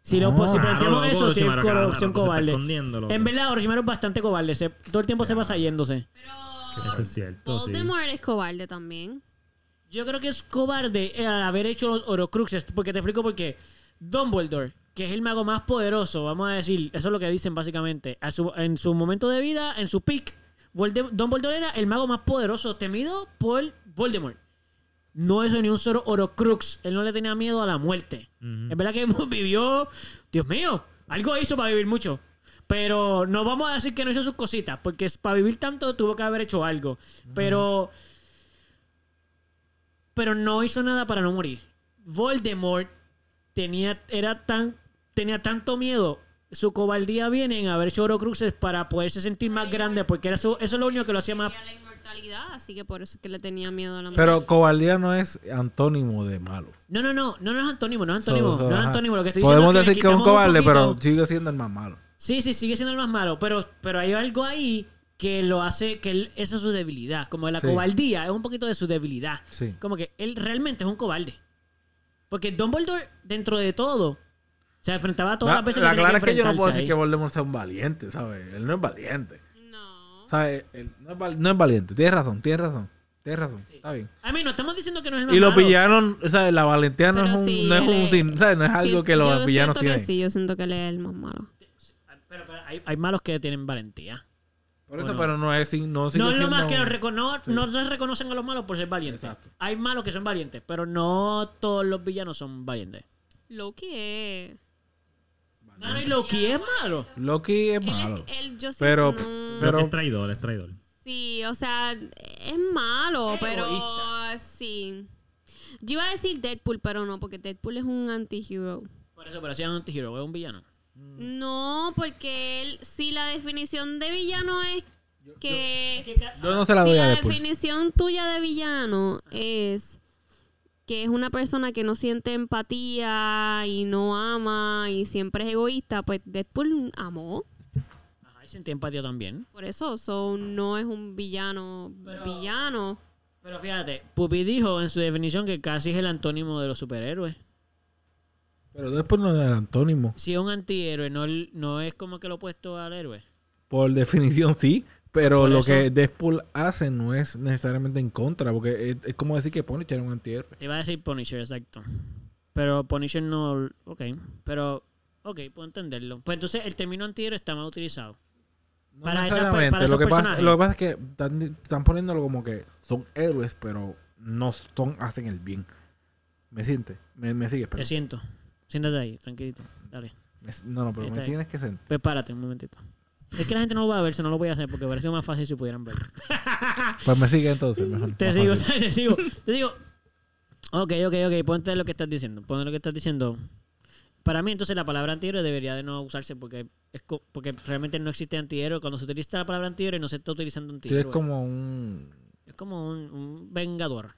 Si, lo, No, pues, si claro, planteamos eso, sí es corrupción cobarde. En verdad, Orochimaru es bastante cobarde. se- todo el tiempo se pasa yéndose. Eso es cierto, sí. Voldemort es cobarde también. Yo creo que es cobarde eh, al haber hecho los Horocruxes. Porque te explico por qué. Dumbledore, que es el mago más poderoso, vamos a decir, eso es lo que dicen básicamente. A su- en su momento de vida, en su peak, Volde- Dumbledore era el mago más poderoso, temido por Voldemort. No hizo ni un solo Horocrux. Él no le tenía miedo a la muerte. Es verdad que vivió, Dios mío, algo hizo para vivir mucho. Pero no vamos a decir que no hizo sus cositas, porque para vivir tanto tuvo que haber hecho algo. Pero pero no hizo nada para no morir. Voldemort tenía, era tan, tenía tanto miedo. Su cobardía viene en haber hecho Horocruxes para poderse sentir más grande, porque era su- eso es lo único que lo hacía más. Quería la inmortalidad, así que por eso es que le tenía miedo a la Pero cobardía no es antónimo de malo. No, no, no, no, no es antónimo, no es antónimo, So- so, no es ajá. antónimo. Lo que estoy Podemos diciendo es decir que es un quitamos cobarde, pero sigue siendo el más malo. Sí, sí, sigue siendo el más malo, pero, pero hay algo ahí que lo hace, que él- esa es su debilidad. Como la Sí. cobardía es un poquito de su debilidad. Sí. Como que él realmente es un cobarde. Porque Dumbledore, dentro de todo, se enfrentaba a todas La, las veces la que tenía clara es que yo no puedo decir que. Voldemort sea un valiente, ¿sabes? Él no es valiente. No. ¿Sabes? Él no es, val- no es valiente. Tienes razón, tienes razón. Tienes razón. Está bien. A mí no estamos diciendo que no es el más Y los malo. villanos, ¿sabes? La valentía no es un, sí, no es él un es- sin- ¿sabes? No es sí, algo que los villanos siento tienen. Que sí, yo siento que él es el más malo. Pero, pero hay, hay malos que tienen valentía. Por eso, ¿O pero no es sin- no No es lo siendo más que un- los recono- Sí. no se reconocen a los malos por ser valientes. Exacto. Hay malos que son valientes, pero no todos los villanos son valientes. Loki es... No, no, y Loki es malo. Loki es malo. es- él- yo sí- Pero- Pero pero- es traidor, es traidor. Sí, o sea, es malo, Es pero egoísta. sí. Yo iba a decir Deadpool, pero no, porque Deadpool es un anti-hero. Por eso, pero si es un antihero, es un villano. No, porque él, si la definición de villano es que... Yo no se la si doy a la definición tuya de villano es que es una persona que no siente empatía y no ama y siempre es egoísta, pues Deadpool amó. Ajá, y sentí empatía también. Por eso, so, no es un villano villano. Pero fíjate, Pupi dijo en su definición que casi es el antónimo de los superhéroes. Pero Deadpool no es el antónimo. Si es un antihéroe, no, no es como que lo opuesto al héroe. Por definición sí. Pero Por lo eso- que Deadpool hace no es necesariamente en contra. Porque es, es como decir que Punisher es un antihéroe. Te iba a decir Punisher, exacto. Pero Punisher no. Ok. Pero. Ok, puedo entenderlo. Pues entonces el término antihéroe está mal utilizado. No Para esa- necesariamente. para lo, que pasa, lo que pasa es que están, están poniéndolo como que son héroes, pero no son, hacen el bien. ¿Me sientes? ¿Me, me sigues? Te Perdón. siento. Siéntate ahí, tranquilito. Dale. Me- no, no, pero Está me tienes que sentir. Pues párate un momentito. Es que la gente no lo va a ver, si no lo voy a hacer porque parece más fácil si pudieran ver. Pues me sigue entonces, mejor. Te sigo, te sigo. Te digo. Ok, ok, ok. Ponte lo que estás diciendo. Ponte lo que estás diciendo. Para mí, entonces, la palabra antihéroe debería de no usarse porque es porque realmente no existe antihéroe. Cuando se utiliza la palabra antihéroe, no se está utilizando Sí, antihéroe. es como un... Es como un, un vengador.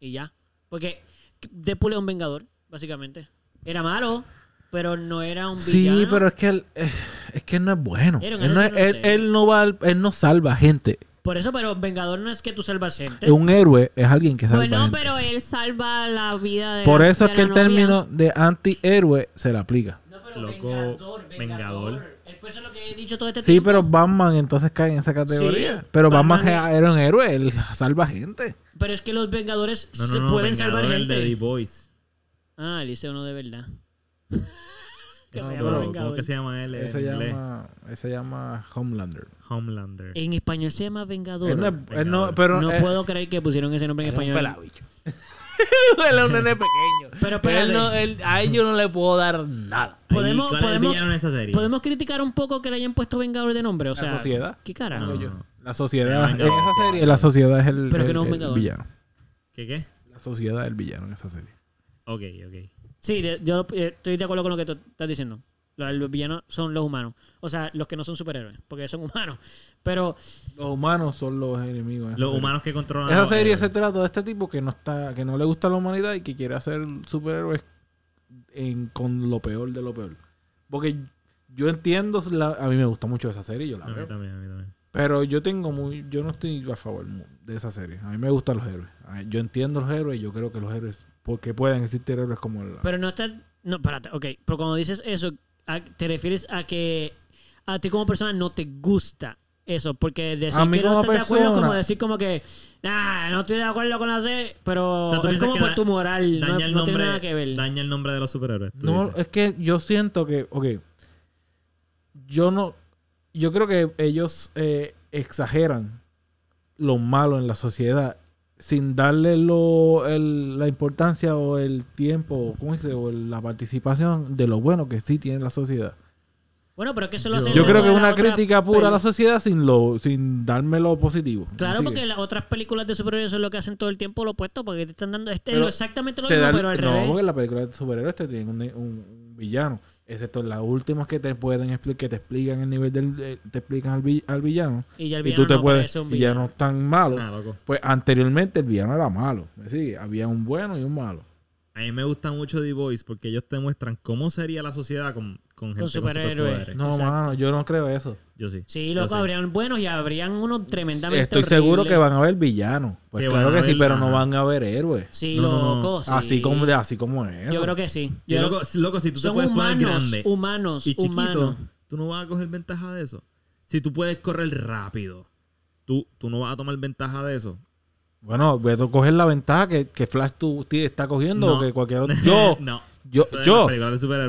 Y ya. Porque Deadpool es un vengador, básicamente. Era malo, pero no era un Sí, villano. pero es que él, eh, es que él no es bueno. Él no, es- él, él va, al- él no salva gente. Por eso, pero vengador no es que tú salvas gente. Es un héroe es alguien que salva Bueno, gente. pero él salva la vida de Por eso de es que el novia. término de antihéroe se le aplica. No, pero Loco, vengador, vengador. vengador. Es por eso lo que he dicho todo este Sí, tiempo. pero Batman entonces cae en esa categoría. Sí, pero Batman, Batman era un héroe, él salva gente. Pero es que los vengadores No, no, se no. pueden Vengador, salvar el de The gente. Voice. Ah, él dice uno de verdad. Que No, se pero- llama ¿Cómo vengador. que se llama él en Ese llama, ese se llama Homelander. Homelander. En español se llama vengador. Él no, Vengador. él no- pero no puedo creer que pusieron ese nombre en es un español. pelabicho. él es un nene pequeño. Pero espérate. Él no- él- a yo no le puedo dar nada. podemos- ¿Y cuál es el podemos- en esa serie? ¿Podemos criticar un poco que le hayan puesto vengador de nombre? O La sea, sociedad. ¿Qué carajo? No. La sociedad, en esa serie, la sociedad es el, Pero que el- no es un el villano. ¿Qué qué? La sociedad es el villano en esa serie. Ok, ok. Sí, de- yo eh, estoy de acuerdo con lo que tú estás diciendo. Los, villanos son los humanos. O sea, los que no son superhéroes, porque son humanos. Pero Los humanos son los enemigos. Los serie. humanos que controlan. a Esa serie se trata de este tipo que no está, que no le gusta la humanidad y que quiere hacer superhéroes en- con lo peor de lo peor. Porque yo entiendo, la- a mí me gusta mucho esa serie, yo la A mí veo. también, a mí también. Pero yo tengo muy, yo no estoy a favor de esa serie. A mí me gustan los héroes. Yo entiendo los héroes y yo creo que los héroes, porque pueden existir héroes como el... Pero no está. No, espérate, ok. Pero cuando dices eso, ¿a- ¿te refieres a que a ti como persona no te gusta eso? Porque decir A mí que no como estás de acuerdo es como decir como que, nah, no estoy de acuerdo con la serie, pero O sea, ¿tú es como que por da- tu moral. No, Daña el no tiene nombre. nada que ver. Daña el nombre de los superhéroes. No, dices. es que yo siento que, ok, yo no, yo creo que ellos eh, exageran lo malo en la sociedad sin darle lo, el- la importancia o el tiempo, ¿cómo dice? O el- la participación de lo bueno que sí tiene la sociedad. Bueno, pero es que eso lo Yo- hacen Yo creo que es una las crítica pura a la sociedad sin lo sin darme lo positivo. Claro, Así porque que las otras películas de superhéroes son lo que hacen todo el tiempo lo opuesto, porque te están dando este, Pero exactamente lo te mismo, da- pero al no, revés. porque la película de superhéroes te tiene un, un- un villano. Excepto las últimas que te pueden explicar, que te explican el nivel del, eh, te explican al, vi- al villano. Y ya el y villano tú te no puedes, un y ya villano. no es tan malo. Loco. Pues anteriormente el villano era malo. ¿me sigue? Había un bueno y un malo. A mí me gusta mucho The Voice porque ellos te muestran cómo sería la sociedad con, con gente con superhéroes. No, Exacto. mano, yo no creo eso. Yo sí. Sí, loco, sí. habrían buenos y habrían unos tremendamente Estoy seguro que van a haber villanos. Pues Que claro que sí, pero no van a haber héroes. Sí, No, no, no. loco, sí. Así como de así como es. Yo creo que sí. Sí, Yo- loco, sí, loco, si tú te puedes humanos, poner grande humanos, y chiquito, humanos. tú no vas a coger ventaja de eso. Si tú puedes correr rápido, tú, tú no vas a tomar ventaja de eso. Bueno, Beto coger la ventaja que, que Flash tú, está cogiendo No. o que cualquier otro. Yo, no. yo, Eso yo, de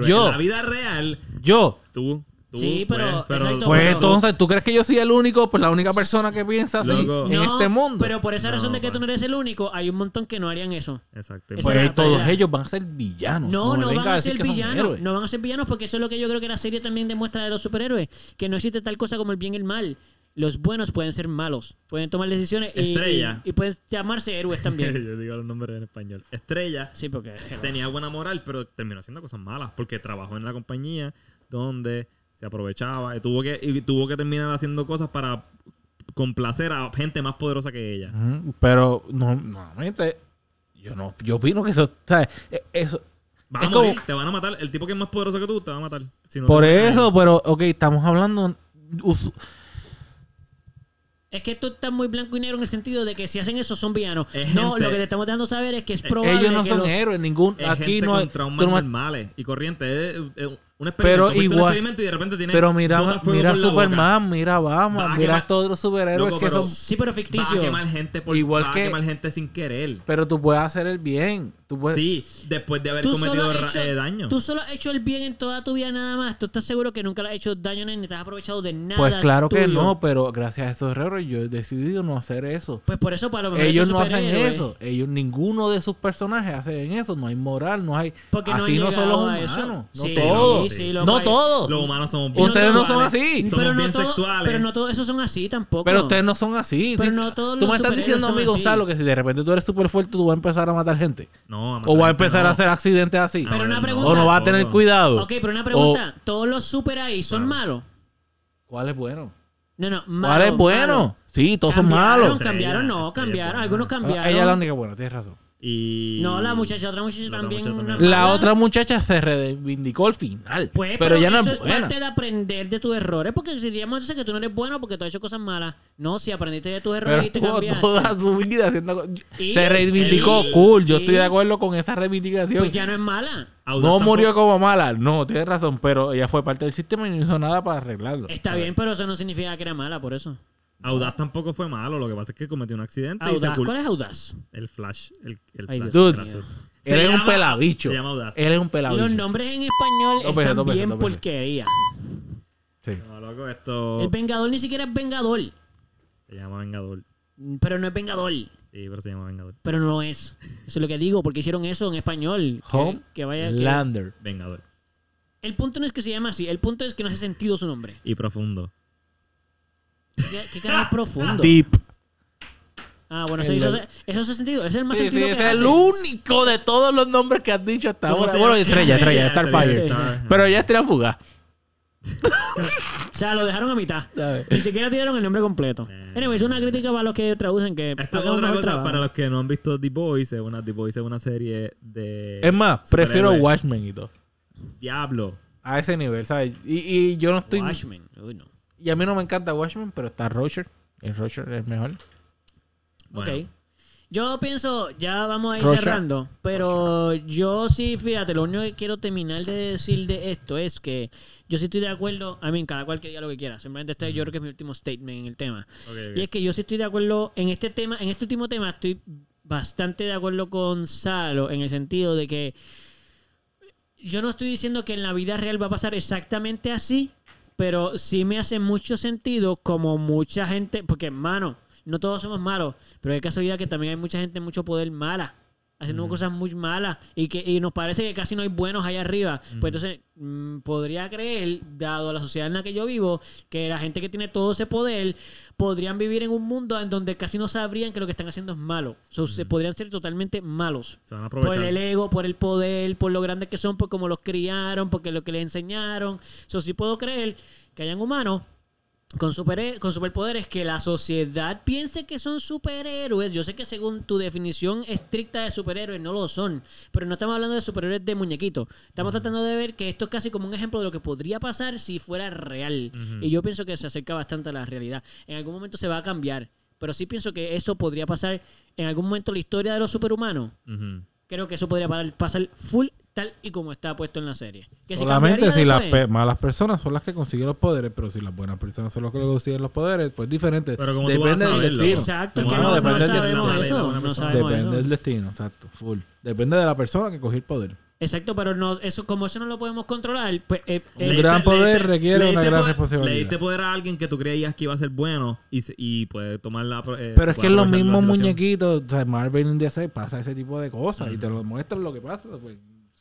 yo. En la vida real, yo. tú, tú Sí, pero- puedes, exacto, Pues pero- entonces, ¿tú crees que yo soy el único? Pues la única persona que piensa así Loco. en No, este mundo. Pero por esa No, razón de que tú pa. no eres el único, hay un montón que no harían eso. Exacto. Eso Pues todos ellos van a ser villanos. No, no, venga van a ser villanos. No van a ser villanos porque eso es lo que yo creo que la serie también demuestra de los superhéroes. Que no existe tal cosa como el bien y el mal. Los buenos pueden ser malos. Pueden tomar decisiones y, Estrella. y, y pueden llamarse héroes también. Yo digo los nombres en español. Estrella sí, porque... tenía buena moral, pero terminó haciendo cosas malas porque trabajó en la compañía donde se aprovechaba y tuvo que, y tuvo que terminar haciendo cosas para complacer a gente más poderosa que ella. Pero, no, normalmente, yo no, yo opino que eso, ¿sabes? Eso, Vas a Es como- morir, te van a matar. El tipo que es más poderoso que tú te va a matar. Si no por eso, pero, ok, estamos hablando, us- Es que esto está muy blanco y negro en el sentido de que si hacen eso son villanos. Es no, gente- lo que te estamos dando a saber es que es probable ellos no que son los- héroes, ningún, Es aquí gente no hay, con traumas no normales y corrientes. Es, es un experimento. Pero un igual- experimento y de repente tiene pero mira, mira. Superman, mira Va Batman, a mira quemar- todos los superhéroes Loco, que pero- son, Sí, pero Va a quemar gente por Igual va que- a quemar gente sin querer. pero tú puedes hacer el bien, tú puedes, Sí, después de haber Tú solo, cometido has ra- hecho, eh, daño. tú solo has hecho el bien en toda tu vida nada más. Tú estás seguro que nunca le has hecho daño ni te has aprovechado de nada. pues claro que no, pero gracias a esos errores yo he decidido no hacer eso. Pues por eso para lo mejor Ellos no hacen eso. Ellos, ninguno de sus personajes hacen eso. No hay moral, no hay. Porque no así han no son los humanos. No Sí, todos. sí, no hay- todos. Los humanos somos bien Ustedes no son así. Somos pero no bien todo- sexuales. Pero no todos esos son así tampoco. Pero ustedes no son así. Pero Sí, no todos tú los me estás diciendo a mí, son así. Gonzalo, que si de repente tú eres súper fuerte, tú vas a empezar a matar gente. No, O vas a empezar no. a hacer accidentes así. Pero una no. pregunta- O no vas a tener cuidado. Ok, pero una pregunta. ¿Todos los super ahí son Claro. malos? ¿Cuál es bueno? No, no, ¿Cuál malos. es bueno? malos. Sí, todos son malos. Cambiaron, no, cambiaron. Algunos cambiaron. Ella es la única buena, tienes razón. Y... No, la muchacha, otra muchacha La otra también. muchacha una también. La otra muchacha se reivindicó al final. Pues, pero, ya no es buena. parte de aprender de tus errores. Porque si diríamos entonces que tú no eres bueno porque tú has hecho cosas malas. No, si aprendiste de tus errores Pero y te toda su vida haciendo. Y- se reivindicó y- cool. Yo y- estoy de acuerdo con esa reivindicación. Pues ya no es mala. Audaz no tampoco- murió como mala. No, tienes razón. Pero ella fue parte del sistema y no hizo nada para arreglarlo. Está bien, pero eso no significa que era mala, por eso. Audaz tampoco fue malo. Lo que pasa es que cometió un accidente y se ¿cuál es audaz? El Flash. El, el Ay, Flash. Dude, Él es un llama- pelabicho. Se llama Audaz. Él es un pelabicho. Los nombres en español Dos veces, están dos veces, bien dos veces. porquería. Sí. No, loco, esto El Vengador ni siquiera es Vengador. se llama Vengador. Pero no es Vengador. Sí, pero se llama Vengador. Pero no lo es. Eso es lo que digo, porque hicieron eso en español. Home que vaya. que- Lander. Vengador. El punto no es que se llame así, el punto es que no hace sentido su nombre. Y profundo. ¿Qué, qué es profundo? Deep. Ah, bueno, eso, eso, hace sentido. Ese es el más Sí, sí, sentido ese que es el único de todos los nombres que has dicho hasta ¿Cómo ahora. se Bueno, llama? estrella, estrella, Starfire. Star- Pero ya estrella fugaz. O sea, lo dejaron a mitad. ¿sabes? Ni siquiera tiraron el nombre completo. Eh. Anyway, es una crítica para los que traducen que... Esto es un otra mejor cosa trabajo. para los que no han visto The Boys. Es una, The Boys es una serie de. Es más, prefiero superhéroes. Watchmen y todo. Diablo. A ese nivel, ¿sabes? Y, y yo no estoy. Watchmen. Uy, no. Y a mí no me encanta Watchmen, pero está Roger. El Roger es mejor. Bueno, Ok. Yo pienso, ya vamos a ir cerrando, pero yo sí, fíjate, lo único que quiero terminar de decir de esto es que yo sí estoy de acuerdo, a mí, cada cual que diga lo que quiera, simplemente este yo creo que es mi último statement en el tema. Y es que yo sí estoy de acuerdo en este tema, en este último tema estoy bastante de acuerdo con Salo en el sentido de que yo no estoy diciendo que en la vida real va a pasar exactamente así, pero sí me hace mucho sentido como mucha gente, porque hermano, no todos somos malos, pero hay casualidad que también hay mucha gente mucho poder mala. Haciendo cosas muy malas y que y nos parece que casi no hay buenos allá arriba. Pues entonces, mm, podría creer, dado la sociedad en la que yo vivo, que la gente que tiene todo ese poder podrían vivir en un mundo en donde casi no sabrían que lo que están haciendo es malo. So, se podrían ser totalmente malos. Se van a Por el ego, por el poder, por lo grandes que son, por cómo los criaron, porque lo que les enseñaron. Eso sí puedo creer que hayan humanos con, super, con superpoderes que la sociedad piense que son superhéroes. Yo sé que según tu definición estricta de superhéroes no lo son, pero no estamos hablando de superhéroes de muñequitos. Estamos tratando de ver que esto es casi como un ejemplo de lo que podría pasar si fuera real. Y yo pienso que se acerca bastante a la realidad. En algún momento se va a cambiar, pero sí pienso que eso podría pasar en algún momento en la historia de los superhumanos. Creo que eso podría pa- pasar full tal y como está puesto en la serie. Que si Solamente cambiaría si las pe- malas personas son las que consiguen los poderes, pero si las buenas personas son las que consiguen los poderes, pues diferente. Pero ¿cómo tú depende vas a del destino. Exacto, ¿Cómo que Bueno, no, depende no del destino. No Depende eso. del destino, exacto, full. Depende de la persona que cogió el poder. Exacto, pero no, eso, como eso no lo podemos controlar, pues eh, eh, Un gran poder requiere leíste una gran poder- responsabilidad. Le diste poder a alguien que tú creías que iba a ser bueno y, se- y puede tomar la. eh, Pero es que en los mismos muñequitos, o sea, Marvel y DC pasa ese tipo de cosas y te lo muestran lo que pasa. Pues,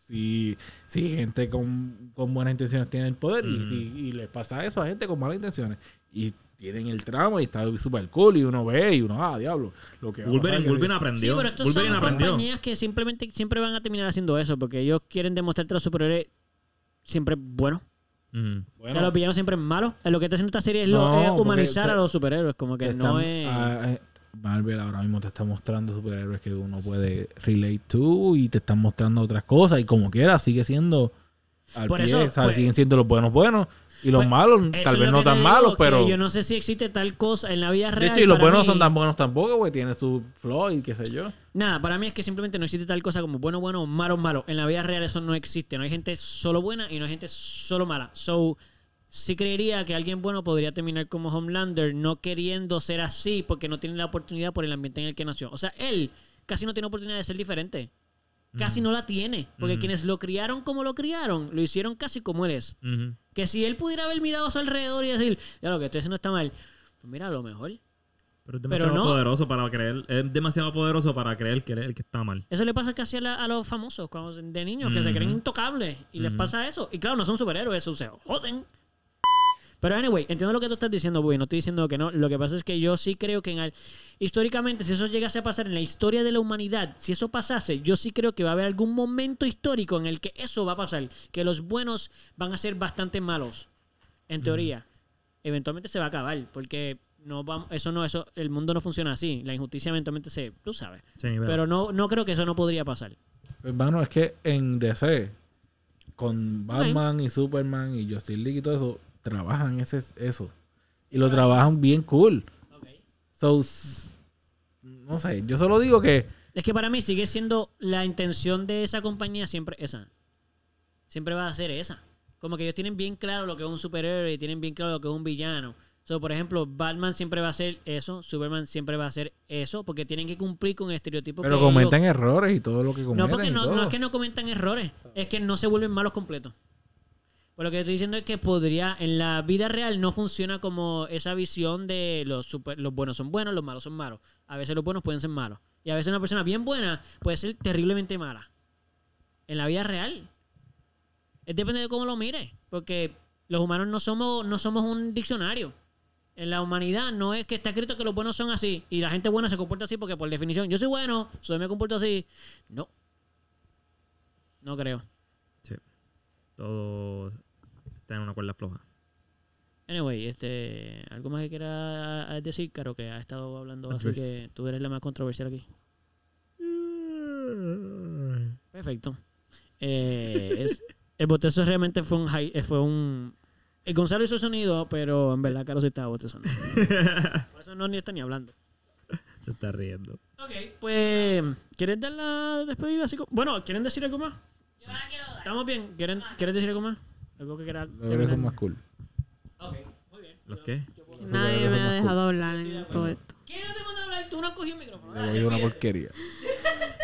si, si gente con, con buenas intenciones tiene el poder y, Ujú. si- y les pasa eso a gente con malas intenciones. Y tienen el tramo y está súper cool y uno ve y uno, ah, diablo. Lo que va a Wolverine, que- Wolverine Sí, aprendió. pero estos Wolverine son aprendió. compañías que simplemente siempre van a terminar haciendo eso porque ellos quieren demostrarte a los superhéroes siempre buenos. Y a Bueno, los villanos siempre malos. Eh, Lo que está haciendo esta serie es, lo- es humanizar te- a los superhéroes. Como que no están- es. eh, Marvel ahora mismo te está mostrando superhéroes que uno puede relate to y te están mostrando otras cosas y como quiera sigue siendo al Por pie, eso, o sea, pues- siguen siendo los buenos buenos y los Pues, malos tal vez no tan malos, pero Yo no sé si existe tal cosa en la vida real. de hecho y los buenos mí- son tan buenos tampoco, güey, tiene su flow y qué sé yo. Nada, para mí es que simplemente no existe tal cosa como bueno, bueno, malo, malo. En la vida real eso no existe. No hay gente solo buena y no hay gente solo mala. So, sí creería que alguien bueno podría terminar como Homelander no queriendo ser así porque no tiene la oportunidad por el ambiente en el que nació. O sea, él casi no tiene oportunidad de ser diferente. Casi no la tiene. Porque quienes lo criaron como lo criaron, lo hicieron casi como él es. Que si él pudiera haber mirado a su alrededor y decir, ya lo que estoy haciendo está mal, pues mira, a lo mejor. Pero es demasiado no. poderoso para creer. Es demasiado poderoso para creer que él es el que está mal. Eso le pasa casi a, la- a los famosos cuando, de niños que se creen intocables y les pasa eso. Y claro, no son superhéroes, eso se joden. Pero anyway, entiendo lo que tú estás diciendo, Buy. No estoy diciendo que no. Lo que pasa es que yo sí creo que en al- históricamente, si eso llegase a pasar en la historia de la humanidad, si eso pasase, yo sí creo que va a haber algún momento histórico en el que eso va a pasar. Que los buenos van a ser bastante malos. En teoría. Eventualmente se va a acabar. Porque no vamos, eso no, eso, el mundo no funciona así. La injusticia eventualmente se. Tú sabes. Sí, pero- Pero no, no creo que eso no podría pasar. Hermano, es que en DC, con Batman y Superman y Justice League y todo eso, trabajan ese, eso. Y lo trabajan bien cool. So, no sé, yo solo digo que Es que para mí sigue siendo la intención de esa compañía siempre esa. Siempre va a ser esa. Como que ellos tienen bien claro lo que es un superhéroe y tienen bien claro lo que es un villano. So, por ejemplo, Batman siempre va a ser eso, Superman siempre va a ser eso, porque tienen que cumplir con el estereotipo pero que comentan ellos- errores y todo lo que cometen No, porque no, no es que no comentan errores, es que no se vuelven malos completos. Pues lo que estoy diciendo es que podría, en la vida real no funciona como esa visión de los, super- los buenos son buenos, los malos son malos. A veces los buenos pueden ser malos. Y a veces una persona bien buena puede ser terriblemente mala. En la vida real. Es depende de cómo lo mire. Porque los humanos no somos, no somos un diccionario. En la humanidad no es que está escrito que los buenos son así y la gente buena se comporta así porque por definición yo soy bueno, soy me comporto así. No. No creo. Sí. Todo está en una cuerda floja. Anyway, este, algo más que quiera decir, Caro, que ha estado hablando así que tú eres la más controversial aquí. Perfecto. Eh, es, el botezo realmente fue un high- eh, fue un el Gonzalo hizo sonido, pero en verdad Caro sí estaba botezando. Por eso no ni está ni hablando. Se está riendo. Ok, pues ¿quieres dar la despedida así como- Bueno, ¿quieren decir algo más? ¿Estamos bien? ¿Quieren, ¿Quieres decir algo más? Algo que quiera Los errores son más cool. Ok, muy bien. ¿Los qué? Nadie me ha dejado hablar en todo esto. ¿Quién no te manda a hablar? Tú no has cogido el micrófono. Le voy a una porquería.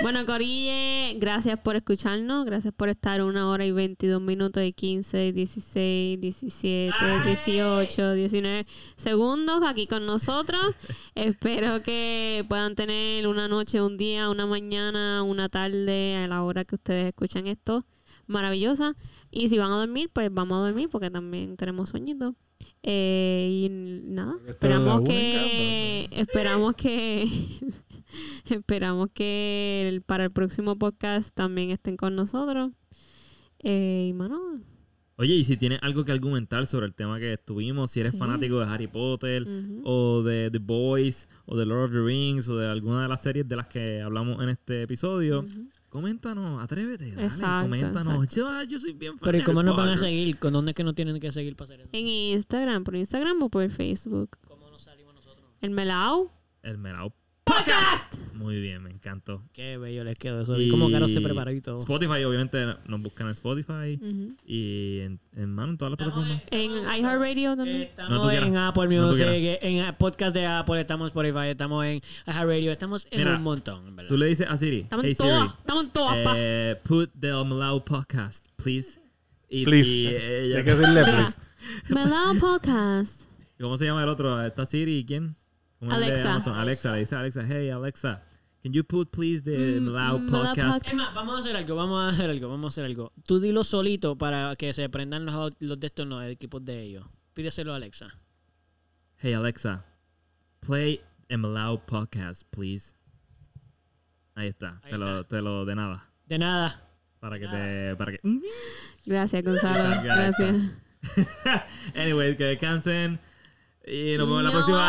Bueno, Corille, gracias por escucharnos. Gracias por estar una hora y 22 minutos y 15, 16, 17, 18, 19 segundos aquí con nosotros. Espero que puedan tener una noche, un día, una mañana, una tarde a la hora que ustedes escuchan esto. Maravillosa. Y si van a dormir, pues vamos a dormir porque también tenemos sueñitos. Eh, y nada, esperamos única, que esperamos que esperamos que el- para el próximo podcast también estén con nosotros. Eh, y mano, Oye, y si tienes algo que argumentar sobre el tema que estuvimos, si eres Sí. fanático de Harry Potter, o de The Boys, o de Lord of the Rings, o de alguna de las series de las que hablamos en este episodio, Ujú. Coméntanos, atrévete, dale, Exacto, coméntanos. Yo, yo soy bien fan Pero ¿y cómo nos van a seguir? ¿Con dónde es que nos tienen que seguir para hacer eso? en Instagram, por Instagram o por Facebook. ¿Cómo nos salimos nosotros? El Melao El Melao Podcast. Muy bien, me encantó. Qué bello les quedó eso. Y cómo Caro se preparó y todo. Spotify, obviamente, nos buscan en Spotify y en, en, mano, en todas las plataformas. En iHeartRadio también. No, Estamos tú quieras. en Apple No, Music, quieras. en podcast de Apple, estamos en Spotify, estamos en iHeartRadio, estamos en Mira, un montón, verdad. Tú le dices a Siri, Estamos hey en Siri, todas, estamos en todas, eh, put the Melao podcast, please. Y, Please. y ella- Hay que decirle please. Melao Podcast. ¿Cómo se llama el otro? Está Siri y quién? Alexa. Alexa, le dice Alexa, hey Alexa, can you put please the mm, loud podcast? vamos a hacer algo, vamos a hacer algo, vamos a hacer algo. Tú dilo solito para que se prendan los, los de estos no, equipos de ellos. Pídeselo a Alexa. Hey Alexa, play Emma Loud podcast, please. Ahí está, te. Lo, te lo de nada. De nada. Para que te. Para que... Gracias, Gonzalo. Gracias. Gracias. Anyways, que descansen. Y nos vemos en la próxima.